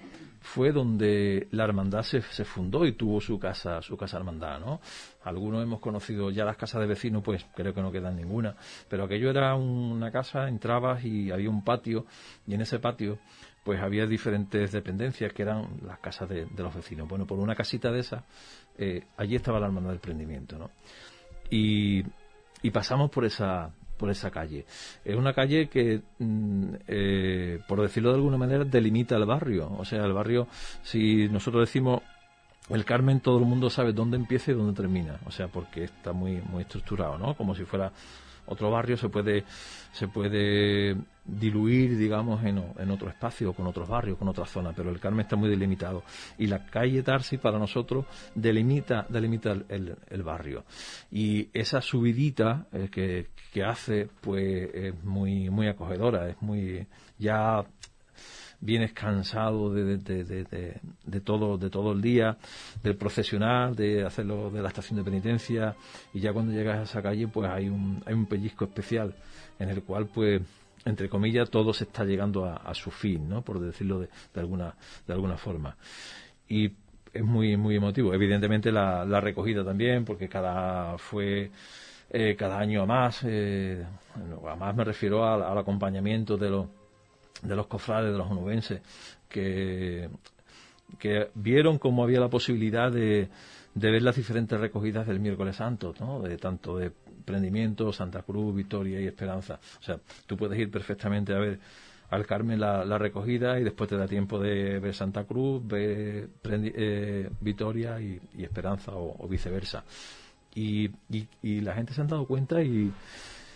fue donde la hermandad se, fundó y tuvo su casa su casa hermandad no algunos hemos conocido ya las casas de vecinos pues creo que no quedan ninguna pero aquello era una casa entrabas y había un patio y en ese patio pues había diferentes dependencias que eran las casas de, los vecinos. Bueno, por una casita de esas, eh, allí estaba la hermandad del prendimiento, ¿no? Y, pasamos por esa por esa calle. Es una calle que, mm, eh, por decirlo de alguna manera, delimita el barrio. O sea, el barrio, si nosotros decimos el Carmen, todo el mundo sabe dónde empieza y dónde termina. O sea, porque está muy, muy estructurado, ¿no? Como si fuera otro barrio se puede se puede diluir digamos en, en otro espacio con otros barrios con otras zonas pero el Carmen está muy delimitado. Y la calle Tarsi para nosotros delimita delimita el, el, barrio. Y esa subidita eh, que, que hace pues es muy muy acogedora es muy ya vienes cansado de, de, de, todo de todo el día del profesional de hacerlo de la estación de penitencia y ya cuando llegas a esa calle pues hay un hay un pellizco especial en el cual pues entre comillas todo se está llegando a, su fin no por decirlo de, alguna de alguna forma. Y es muy muy emotivo. Evidentemente la, la recogida también porque cada fue eh, cada año a más eh, a más me refiero al acompañamiento de los de los cofrades, de los onubenses, que, que vieron cómo había la posibilidad de, de ver las diferentes recogidas del miércoles santo, ¿no? de tanto de prendimiento, Santa Cruz, Victoria y Esperanza. O sea, tú puedes ir perfectamente a ver al Carmen la, la recogida y después te da tiempo de ver Santa Cruz, ver eh, Victoria y, Esperanza o, viceversa. Y, y, y, la gente se han dado cuenta y,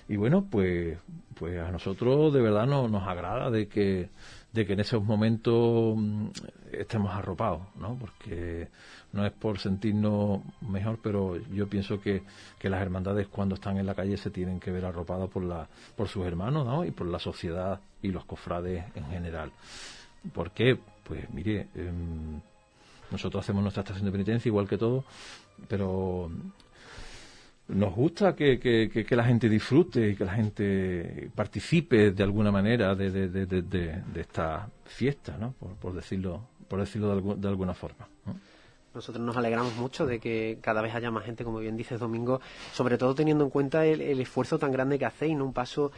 y bueno, pues, pues a nosotros de verdad no, nos agrada de que, de que en esos momentos mm, estemos arropados, ¿no? Porque no es por sentirnos mejor, pero yo pienso que, que las hermandades cuando están en la calle se tienen que ver arropadas por, la, por sus hermanos, ¿no? Y por la sociedad y los cofrades en general. ¿Por qué? Pues mire, em, nosotros hacemos nuestra estación de penitencia igual que todo, pero nos gusta que, que, la gente disfrute y que la gente participe de alguna manera de, de, de, de esta fiesta, ¿no? Por, decirlo, por decirlo de, alguna forma. Nosotros nos alegramos mucho de que cada vez haya más gente, como bien dices, Domingo, sobre todo teniendo en cuenta el, esfuerzo tan grande que hacéis, ¿no? un paso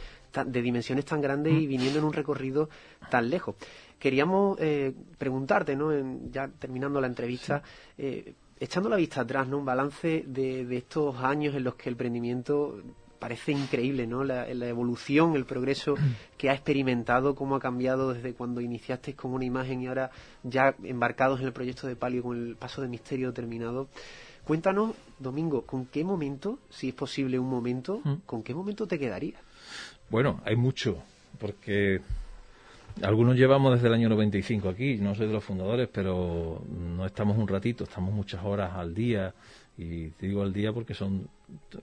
de dimensiones tan grandes y viniendo en un recorrido tan lejos. Queríamos eh, preguntarte, ¿no? ya terminando la entrevista, eh, echando la vista atrás, ¿no? Un balance de, estos años en los que el emprendimiento parece increíble, ¿no? La, evolución, el progreso que ha experimentado, cómo ha cambiado desde cuando iniciasteis con una imagen y ahora ya embarcados en el proyecto de Palio con el paso de misterio terminado. Cuéntanos, Domingo, ¿con qué momento, si es posible un momento, mm. con qué momento te quedaría? Bueno, hay mucho, porque algunos llevamos desde el año 95 aquí, no soy de los fundadores, pero no estamos un ratito, estamos muchas horas al día. Y digo al día porque son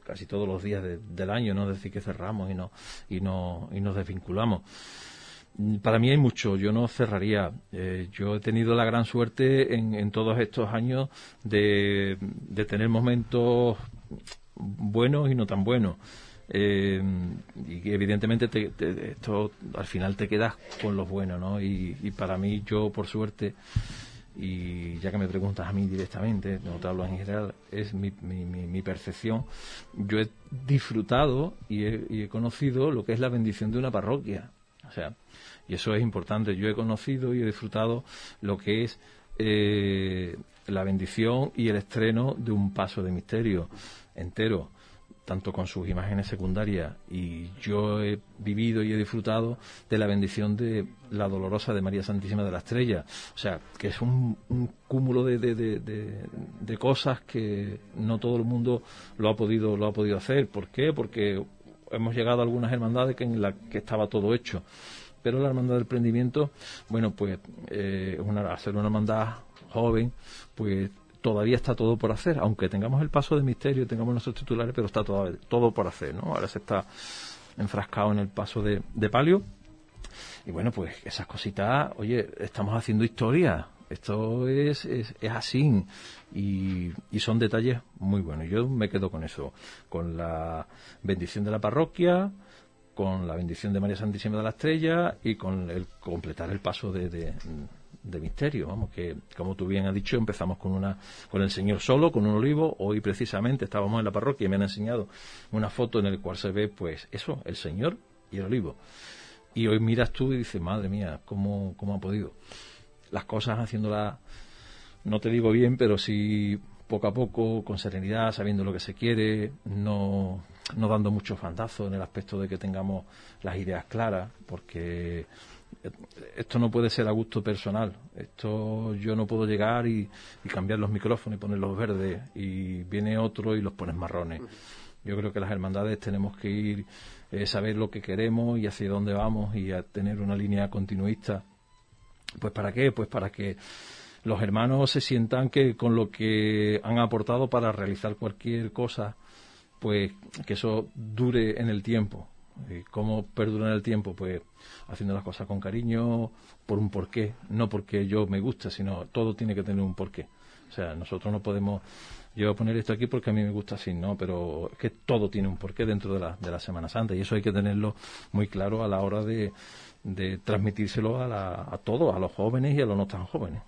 casi todos los días del año, ¿no? Decir, que cerramos y, no, y, no, y nos desvinculamos. Para mí hay mucho, yo no cerraría. Eh, yo he tenido la gran suerte en, en todos estos años de tener momentos buenos y no tan buenos. Eh, y evidentemente esto al final te quedas con lo bueno, ¿no? Y, para mí, yo por suerte, y ya que me preguntas a mí directamente, no te hablo en general, es mi, mi, percepción. Yo he disfrutado y he, conocido lo que es la bendición de una parroquia. O sea, y eso es importante. Yo he conocido y he disfrutado lo que es eh, la bendición y el estreno de un paso de misterio entero tanto con sus imágenes secundarias y yo he vivido y he disfrutado de la bendición de la dolorosa de María Santísima de la Estrella. O sea, que es un, cúmulo de, de, cosas que no todo el mundo lo ha podido, lo ha podido hacer. ¿Por qué? Porque hemos llegado a algunas hermandades que en la que estaba todo hecho. Pero la hermandad del prendimiento, bueno, pues eh, una, hacer una hermandad joven, pues todavía está todo por hacer, aunque tengamos el paso de misterio, tengamos nuestros titulares, pero está todo, todo por hacer, ¿no? Ahora se está enfrascado en el paso de, palio. Y bueno, pues esas cositas, oye, estamos haciendo historia. Esto es, es, así y, son detalles muy buenos. Yo me quedo con eso, con la bendición de la parroquia, con la bendición de María Santísima de la Estrella y con el completar el paso de misterio, vamos, que como tú bien has dicho, empezamos con una con el Señor solo, con un olivo, hoy precisamente estábamos en la parroquia y me han enseñado una foto en la cual se ve pues eso, el Señor y el olivo. Y hoy miras tú y dices, madre mía, ¿cómo, cómo ha podido? Las cosas haciéndolas, no te digo bien, pero sí poco a poco, con serenidad, sabiendo lo que se quiere, no, no dando mucho fantazo en el aspecto de que tengamos las ideas claras, porque esto no puede ser a gusto personal. Esto yo no puedo llegar y, cambiar los micrófonos y ponerlos verdes y viene otro y los pones marrones. Yo creo que las hermandades tenemos que ir, eh, saber lo que queremos y hacia dónde vamos y a tener una línea continuista. Pues para qué? Pues para que los hermanos se sientan que con lo que han aportado para realizar cualquier cosa, pues que eso dure en el tiempo ¿Cómo perdurar el tiempo? Pues haciendo las cosas con cariño, por un porqué, no porque yo me guste, sino todo tiene que tener un porqué. O sea, nosotros no podemos, yo voy a poner esto aquí porque a mí me gusta así, no, pero es que todo tiene un porqué dentro de la, de la Semana Santa y eso hay que tenerlo muy claro a la hora de, de transmitírselo a, la, a todos, a los jóvenes y a los no tan jóvenes.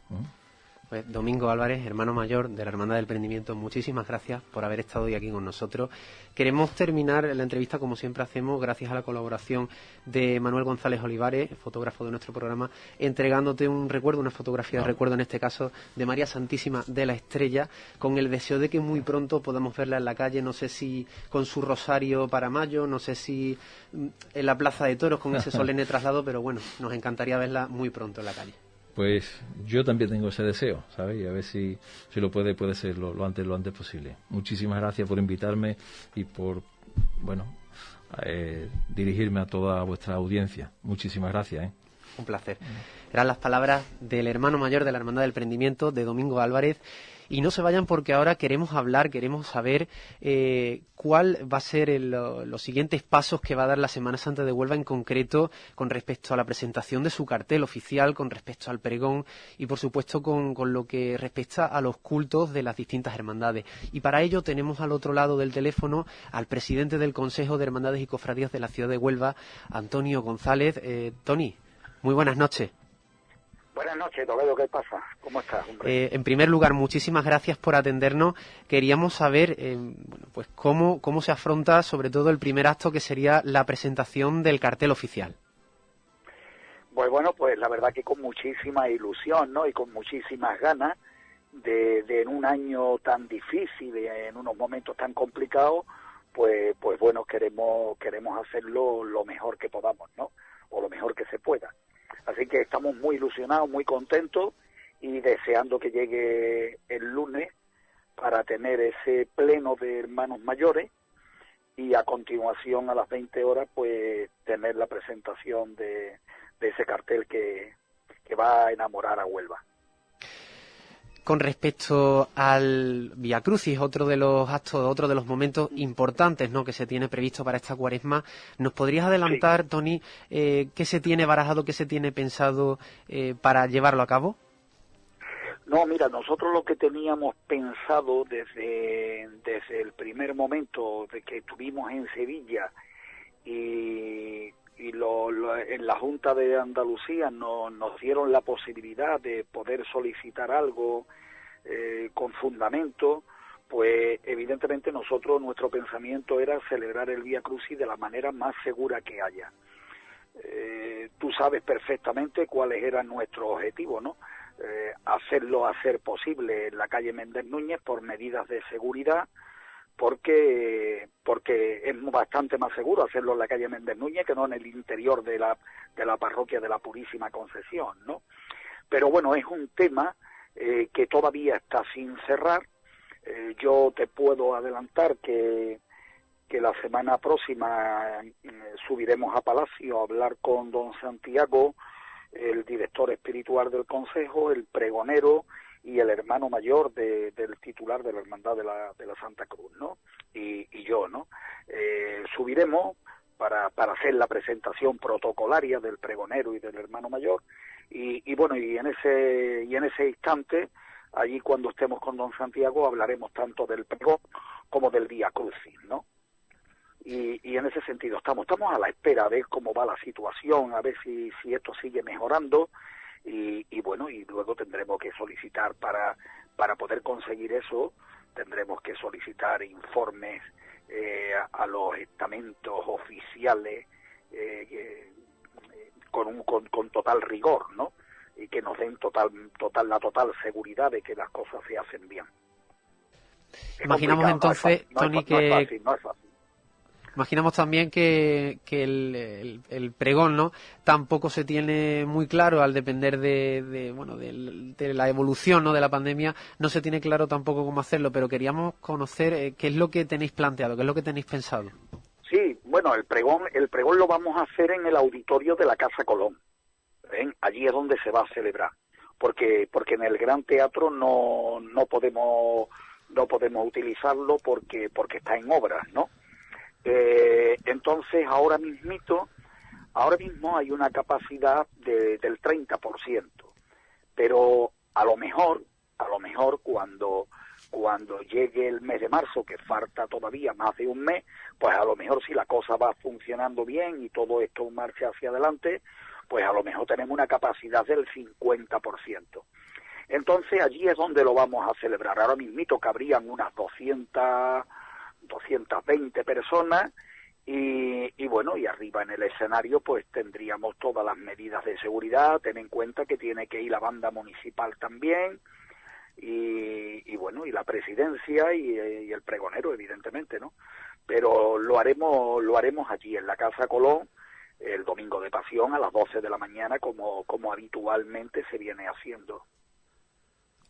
Pues, Domingo Álvarez, hermano mayor de la Hermandad del Prendimiento, muchísimas gracias por haber estado hoy aquí con nosotros. Queremos terminar la entrevista como siempre hacemos, gracias a la colaboración de Manuel González Olivares, fotógrafo de nuestro programa, entregándote un recuerdo, una fotografía de ah. recuerdo en este caso de María Santísima de la Estrella, con el deseo de que muy pronto podamos verla en la calle, no sé si con su rosario para mayo, no sé si mm, en la Plaza de Toros con ese solemne traslado, pero bueno, nos encantaría verla muy pronto en la calle pues yo también tengo ese deseo, ¿sabes? Y a ver si, si lo puede, puede ser lo, antes, lo antes posible. Muchísimas gracias por invitarme y por, bueno, eh, dirigirme a toda vuestra audiencia. Muchísimas gracias. ¿eh? Un placer. Eran las palabras del hermano mayor de la Hermandad del Prendimiento, de Domingo Álvarez. Y no se vayan porque ahora queremos hablar, queremos saber eh, cuál va a ser los siguientes pasos que va a dar la Semana Santa de Huelva en concreto con respecto a la presentación de su cartel oficial, con respecto al pregón y por supuesto con, lo que respecta a los cultos de las distintas hermandades. Y para ello tenemos al otro lado del teléfono al presidente del Consejo de Hermandades y Cofradías de la ciudad de Huelva, Antonio González. Eh, Tony, muy buenas noches. Buenas noches, Toledo, ¿qué pasa? ¿Cómo estás? Eh, en primer lugar, muchísimas gracias por atendernos. Queríamos saber, eh, bueno, pues cómo, cómo se afronta sobre todo el primer acto que sería la presentación del cartel oficial. Pues bueno, pues la verdad que con muchísima ilusión, ¿no? Y con muchísimas ganas de, de en un año tan difícil, en unos momentos tan complicados, pues, pues bueno, queremos, queremos hacerlo lo mejor que podamos, ¿no? O lo mejor que se pueda. Así que estamos muy ilusionados, muy contentos y deseando que llegue el lunes para tener ese pleno de hermanos mayores y a continuación a las 20 horas pues tener la presentación de, ese cartel que, que va a enamorar a Huelva. Con respecto al Via Crucis, otro de los actos, otro de los momentos importantes ¿no? que se tiene previsto para esta cuaresma, ¿nos podrías adelantar, Tony, eh, qué se tiene barajado, qué se tiene pensado eh, para llevarlo a cabo? No, mira, nosotros lo que teníamos pensado desde, desde el primer momento de que estuvimos en Sevilla y, y lo, en la Junta de Andalucía no, nos dieron la posibilidad de poder solicitar algo eh, con fundamento, pues evidentemente nosotros, nuestro pensamiento era celebrar el Vía Crucis de la manera más segura que haya. Eh, tú sabes perfectamente cuáles eran nuestros objetivos, ¿no? Eh, hacerlo hacer posible en la calle Méndez Núñez por medidas de seguridad, porque porque es bastante más seguro hacerlo en la calle Méndez Núñez que no en el interior de la de la parroquia de la Purísima Concepción, ¿no? Pero bueno, es un tema eh, que todavía está sin cerrar. Eh, yo te puedo adelantar que que la semana próxima eh, subiremos a Palacio a hablar con don Santiago, el director espiritual del Consejo, el pregonero y el hermano mayor del titular de la Hermandad de la, de la Santa Cruz, ¿no? Y, yo, ¿no? Eh, subiremos para, para hacer la presentación protocolaria del pregonero y del hermano mayor y, y bueno, y en ese, y en ese instante, allí cuando estemos con don Santiago, hablaremos tanto del pregón como del día crucis, ¿no? Y, y, en ese sentido estamos estamos a la espera de ver cómo va la situación a ver si, si esto sigue mejorando y, y, bueno, y luego tendremos que solicitar para, para poder conseguir eso, tendremos que solicitar informes eh, a, los estamentos oficiales eh, eh, con, un, con, con, total rigor, ¿no? Y que nos den total, total, la total seguridad de que las cosas se hacen bien. Imaginamos entonces, Tony, que... Imaginamos también que, que el, el, pregón no tampoco se tiene muy claro al depender de, de bueno de, la evolución no de la pandemia no se tiene claro tampoco cómo hacerlo pero queríamos conocer eh, qué es lo que tenéis planteado qué es lo que tenéis pensado. Sí bueno el pregón el pregón lo vamos a hacer en el auditorio de la casa Colón ¿ven? allí es donde se va a celebrar porque porque en el Gran Teatro no no podemos no podemos utilizarlo porque porque está en obras no eh, entonces, ahora mismito, ahora mismo hay una capacidad de, del 30%, pero a lo mejor, a lo mejor cuando cuando llegue el mes de marzo, que falta todavía más de un mes, pues a lo mejor si la cosa va funcionando bien y todo esto marcha hacia adelante, pues a lo mejor tenemos una capacidad del 50%. Entonces allí es donde lo vamos a celebrar. Ahora mismito cabrían unas 200 220 personas y, y, bueno, y arriba en el escenario pues tendríamos todas las medidas de seguridad, ten en cuenta que tiene que ir la banda municipal también y, y bueno, y la presidencia y, y, el pregonero evidentemente, ¿no? Pero lo haremos, lo haremos allí en la Casa Colón el domingo de pasión a las 12 de la mañana como, como habitualmente se viene haciendo.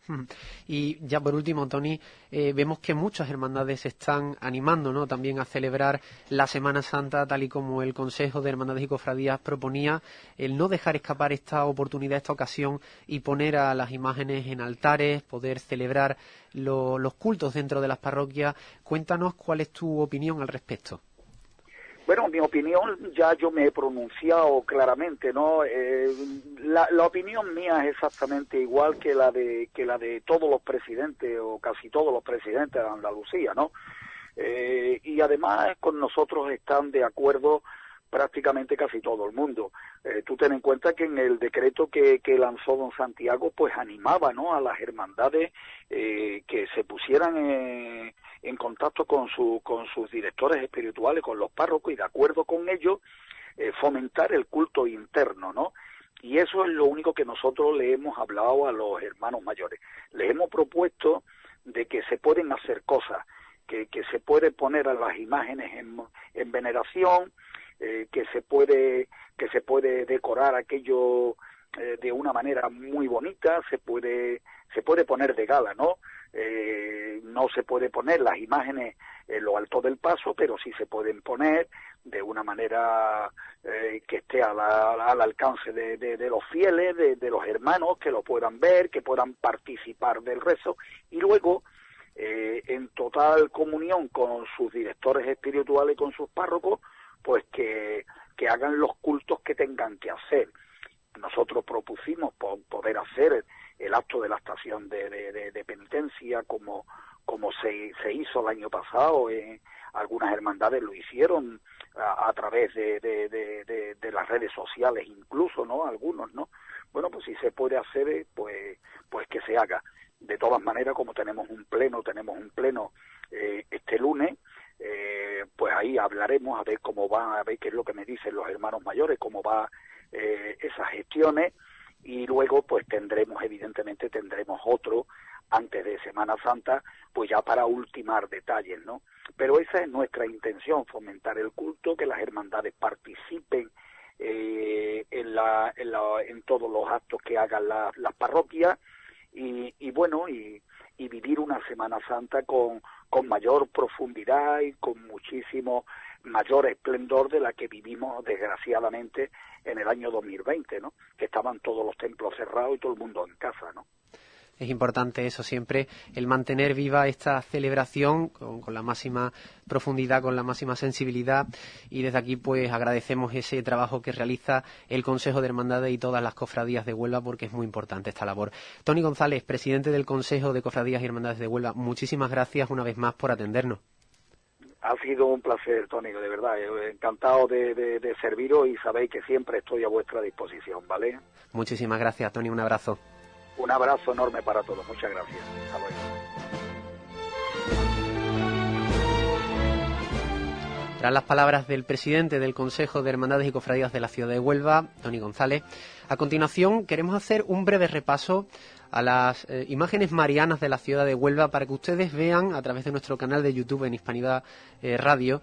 Y ya por último, Tony, eh, vemos que muchas hermandades se están animando ¿no? también a celebrar la Semana Santa, tal y como el Consejo de Hermandades y Cofradías proponía, el no dejar escapar esta oportunidad, esta ocasión y poner a las imágenes en altares, poder celebrar los cultos dentro de las parroquias. Cuéntanos cuál es tu opinión al respecto. Bueno, mi opinión ya yo me he pronunciado claramente, ¿no? Eh, la, opinión mía es exactamente igual que la de que la de todos los presidentes o casi todos los presidentes de Andalucía, ¿no? Eh, y además con nosotros están de acuerdo prácticamente casi todo el mundo. Eh, tú ten en cuenta que en el decreto que, lanzó don Santiago, pues animaba ¿no? a las hermandades eh, que se pusieran eh, en contacto con, su, con sus directores espirituales, con los párrocos, y de acuerdo con ellos, fomentar el culto interno, ¿no? Y eso es lo único que nosotros le hemos hablado a los hermanos mayores. Les hemos propuesto de que se pueden hacer cosas, que, que se puede poner a las imágenes en, en veneración, eh, que se puede que se puede decorar aquello eh, de una manera muy bonita se puede se puede poner de gala no eh, no se puede poner las imágenes en lo alto del paso pero sí se pueden poner de una manera que esté al alcance de, los fieles de, los hermanos que lo puedan ver que puedan participar del rezo. Y luego en total comunión con sus directores espirituales con sus párrocos pues que, que hagan los cultos que tengan que hacer. Nosotros propusimos poder hacer el acto de la estación de, de, penitencia como, como se, se, hizo el año pasado. Eh, algunas hermandades lo hicieron a, través de, de, las redes sociales incluso, ¿no? Algunos, ¿no? Bueno, pues si se puede hacer, eh, pues, pues que se haga. De todas maneras, como tenemos un pleno, tenemos un pleno eh, este lunes, eh, pues ahí hablaremos a ver cómo va, a ver qué es lo que me dicen los hermanos mayores, cómo va eh, esas gestiones y luego pues tendremos, evidentemente tendremos otro antes de Semana Santa, pues ya para ultimar detalles, ¿no? Pero esa es nuestra intención, fomentar el culto, que las hermandades participen eh, en, la, en, la, en, todos los actos que hagan las parroquias y, y bueno, y, y vivir una Semana Santa con, con mayor profundidad y con muchísimo mayor esplendor de la que vivimos desgraciadamente en el año 2020, ¿no? Que estaban todos los templos cerrados y todo el mundo en casa, ¿no? Es importante eso siempre, el mantener viva esta celebración con, la máxima profundidad, con la máxima sensibilidad y desde aquí pues agradecemos ese trabajo que realiza el Consejo de Hermandades y todas las cofradías de Huelva porque es muy importante esta labor. Tony González, presidente del Consejo de Cofradías y Hermandades de Huelva, muchísimas gracias una vez más por atendernos. Ha sido un placer, Tony, de verdad. Eh, encantado de, de serviros y sabéis que siempre estoy a vuestra disposición, ¿vale? Muchísimas gracias, Tony. Un abrazo. Un abrazo enorme para todos. Muchas gracias. Hasta luego. Tras las palabras del presidente del Consejo de Hermandades y Cofradías de la ciudad de Huelva, Tony González, a continuación queremos hacer un breve repaso a las eh, imágenes marianas de la ciudad de Huelva para que ustedes vean a través de nuestro canal de YouTube en Hispanidad eh, Radio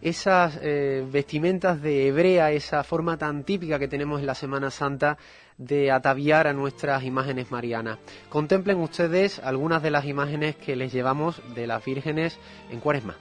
esas eh, vestimentas de hebrea, esa forma tan típica que tenemos en la Semana Santa de ataviar a nuestras imágenes marianas. Contemplen ustedes algunas de las imágenes que les llevamos de las vírgenes en Cuaresma.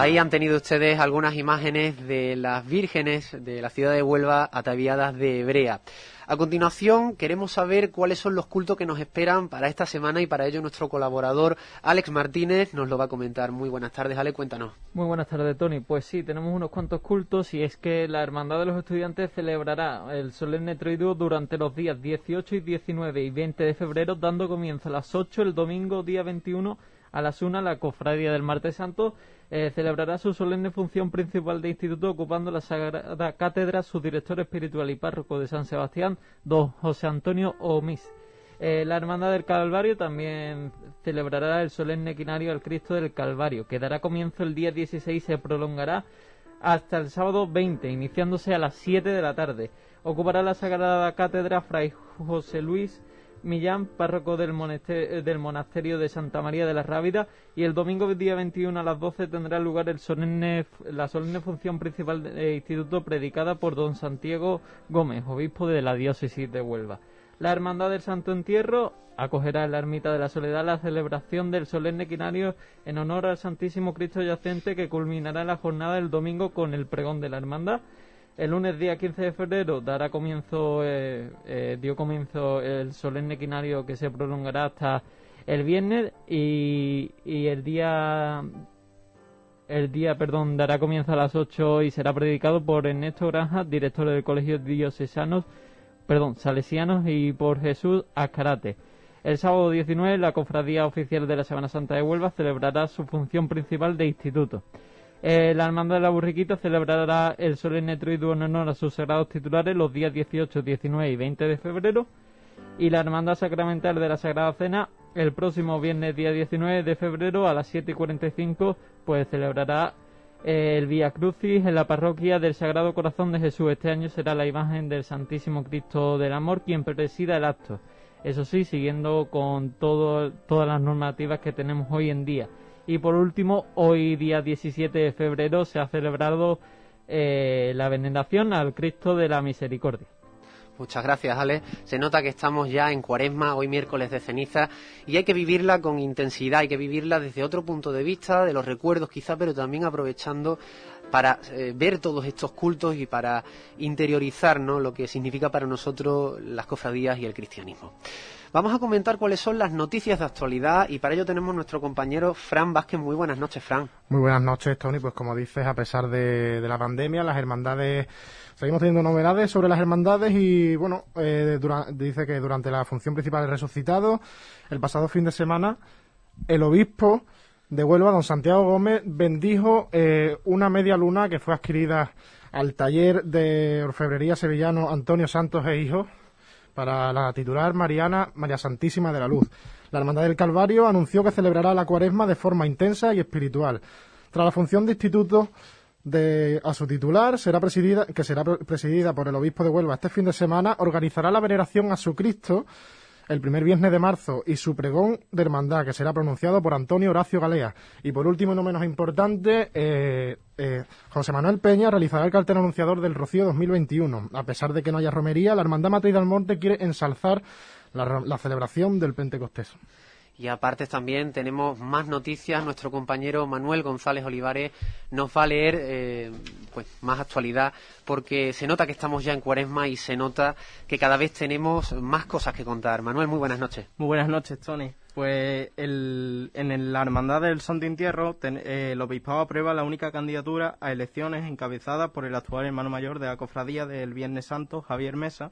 Ahí han tenido ustedes algunas imágenes de las vírgenes de la ciudad de Huelva ataviadas de hebrea. A continuación, queremos saber cuáles son los cultos que nos esperan para esta semana y para ello nuestro colaborador Alex Martínez nos lo va a comentar. Muy buenas tardes, Alex, cuéntanos. Muy buenas tardes, Tony. Pues sí, tenemos unos cuantos cultos y es que la Hermandad de los Estudiantes celebrará el solemne troiduo durante los días 18 y 19 y 20 de febrero, dando comienzo a las 8 el domingo día 21 a las 1 la Cofradía del Martes Santo eh, celebrará su solemne función principal de instituto ocupando la Sagrada Cátedra su director espiritual y párroco de San Sebastián, don José Antonio Omis. Eh, la Hermandad del Calvario también celebrará el solemne quinario al Cristo del Calvario, que dará comienzo el día 16 y se prolongará hasta el sábado 20, iniciándose a las 7 de la tarde. Ocupará la Sagrada Cátedra Fray José Luis Millán, párroco del, monasterio de Santa María de la Rábida, y el domingo día 21 a las 12 tendrá lugar el solemne, la solemne función principal del instituto predicada por don Santiago Gómez, obispo de la diócesis de Huelva. La Hermandad del Santo Entierro acogerá en la Ermita de la Soledad la celebración del solemne quinario en honor al Santísimo Cristo Yacente que culminará la jornada del domingo con el pregón de la Hermandad el lunes día 15 de febrero dará comienzo, eh, eh, dio comienzo el solemne quinario que se prolongará hasta el viernes y, el día el día, perdón, dará comienzo a las 8 y será predicado por Ernesto Granja, director del Colegio Diocesanos, perdón, Salesianos y por Jesús Ascarate. El sábado 19 la Cofradía Oficial de la Semana Santa de Huelva celebrará su función principal de instituto. La Hermandad de la Burriquita celebrará el solemne Troiduo en honor a sus sagrados titulares los días 18, 19 y 20 de febrero. Y la Hermandad Sacramental de la Sagrada Cena el próximo viernes día 19 de febrero a las 7 y 45 pues celebrará eh, el Vía Crucis en la parroquia del Sagrado Corazón de Jesús. Este año será la imagen del Santísimo Cristo del Amor quien presida el acto. Eso sí, siguiendo con todo, todas las normativas que tenemos hoy en día. Y por último, hoy día 17 de febrero se ha celebrado eh, la veneración al Cristo de la Misericordia. Muchas gracias, Ale. Se nota que estamos ya en cuaresma, hoy miércoles de ceniza, y hay que vivirla con intensidad, hay que vivirla desde otro punto de vista, de los recuerdos quizá, pero también aprovechando para eh, ver todos estos cultos y para interiorizar lo que significa para nosotros las cofradías y el cristianismo. Vamos a comentar cuáles son las noticias de actualidad y para ello tenemos nuestro compañero Fran Vázquez. Muy buenas noches, Fran. Muy buenas noches, Tony. Pues como dices, a pesar de, la pandemia, las hermandades, seguimos teniendo novedades sobre las hermandades y bueno, eh, dice que durante la función principal de resucitado, el pasado fin de semana, el obispo de Huelva, don Santiago Gómez, bendijo eh, una media luna que fue adquirida al taller de orfebrería sevillano Antonio Santos e Hijos para la titular Mariana María Santísima de la Luz. La Hermandad del Calvario anunció que celebrará la cuaresma de forma intensa y espiritual. Tras la función de instituto de, a su titular, será presidida, que será presidida por el obispo de Huelva este fin de semana, organizará la veneración a su Cristo el primer viernes de marzo y su pregón de hermandad, que será pronunciado por Antonio Horacio Galea. Y por último, y no menos importante, eh, eh, José Manuel Peña realizará el cartel anunciador del Rocío 2021. A pesar de que no haya romería, la Hermandad Matriz del Monte quiere ensalzar la, la celebración del Pentecostés. Y aparte también tenemos más noticias. Nuestro compañero Manuel González Olivares nos va a leer eh, pues más actualidad porque se nota que estamos ya en cuaresma y se nota que cada vez tenemos más cosas que contar. Manuel, muy buenas noches. Muy buenas noches, Tony. Pues en la Hermandad del Santo Entierro, eh, el Obispado aprueba la única candidatura a elecciones encabezada por el actual hermano mayor de la cofradía del Viernes Santo, Javier Mesa,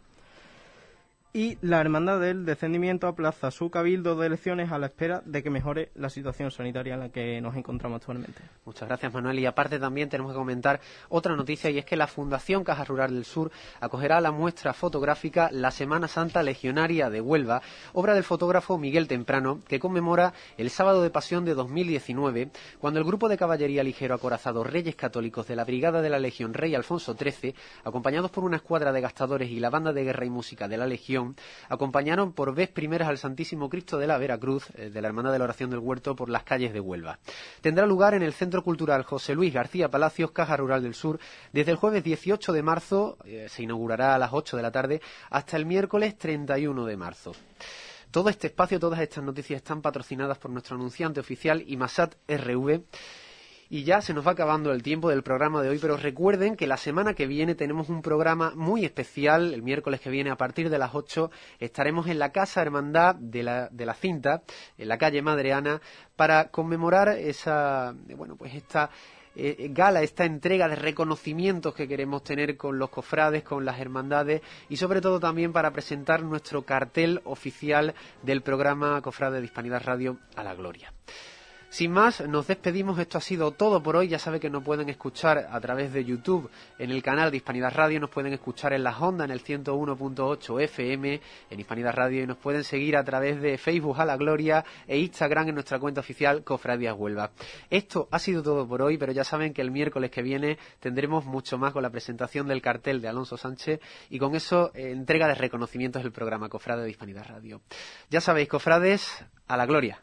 y la Hermandad del Descendimiento aplaza su cabildo de elecciones a la espera de que mejore la situación sanitaria en la que nos encontramos actualmente. Muchas gracias, Manuel. Y aparte también tenemos que comentar otra noticia y es que la Fundación Caja Rural del Sur acogerá la muestra fotográfica La Semana Santa Legionaria de Huelva, obra del fotógrafo Miguel Temprano, que conmemora el sábado de pasión de 2019, cuando el grupo de caballería ligero acorazado Reyes Católicos de la Brigada de la Legión Rey Alfonso XIII, acompañados por una escuadra de gastadores y la banda de guerra y música de la Legión, acompañaron por vez primeras al Santísimo Cristo de la Veracruz, eh, de la Hermana de la Oración del Huerto, por las calles de Huelva. Tendrá lugar en el Centro Cultural José Luis García Palacios, Caja Rural del Sur, desde el jueves 18 de marzo, eh, se inaugurará a las 8 de la tarde, hasta el miércoles 31 de marzo. Todo este espacio, todas estas noticias están patrocinadas por nuestro anunciante oficial IMASAT RV Y ya se nos va acabando el tiempo del programa de hoy, pero recuerden que la semana que viene tenemos un programa muy especial. El miércoles que viene, a partir de las 8, estaremos en la Casa Hermandad de la, de la Cinta, en la calle Madreana, para conmemorar esa, bueno, pues esta eh, gala, esta entrega de reconocimientos que queremos tener con los cofrades, con las hermandades y sobre todo también para presentar nuestro cartel oficial del programa Cofrade de Hispanidad Radio a la Gloria. Sin más, nos despedimos. Esto ha sido todo por hoy. Ya sabe que nos pueden escuchar a través de YouTube en el canal de Hispanidad Radio, nos pueden escuchar en las ondas en el 101.8 FM en Hispanidad Radio y nos pueden seguir a través de Facebook a la Gloria e Instagram en nuestra cuenta oficial Cofradías Huelva. Esto ha sido todo por hoy, pero ya saben que el miércoles que viene tendremos mucho más con la presentación del cartel de Alonso Sánchez y con eso eh, entrega de reconocimientos del programa Cofrade de Hispanidad Radio. Ya sabéis, cofrades, a la Gloria.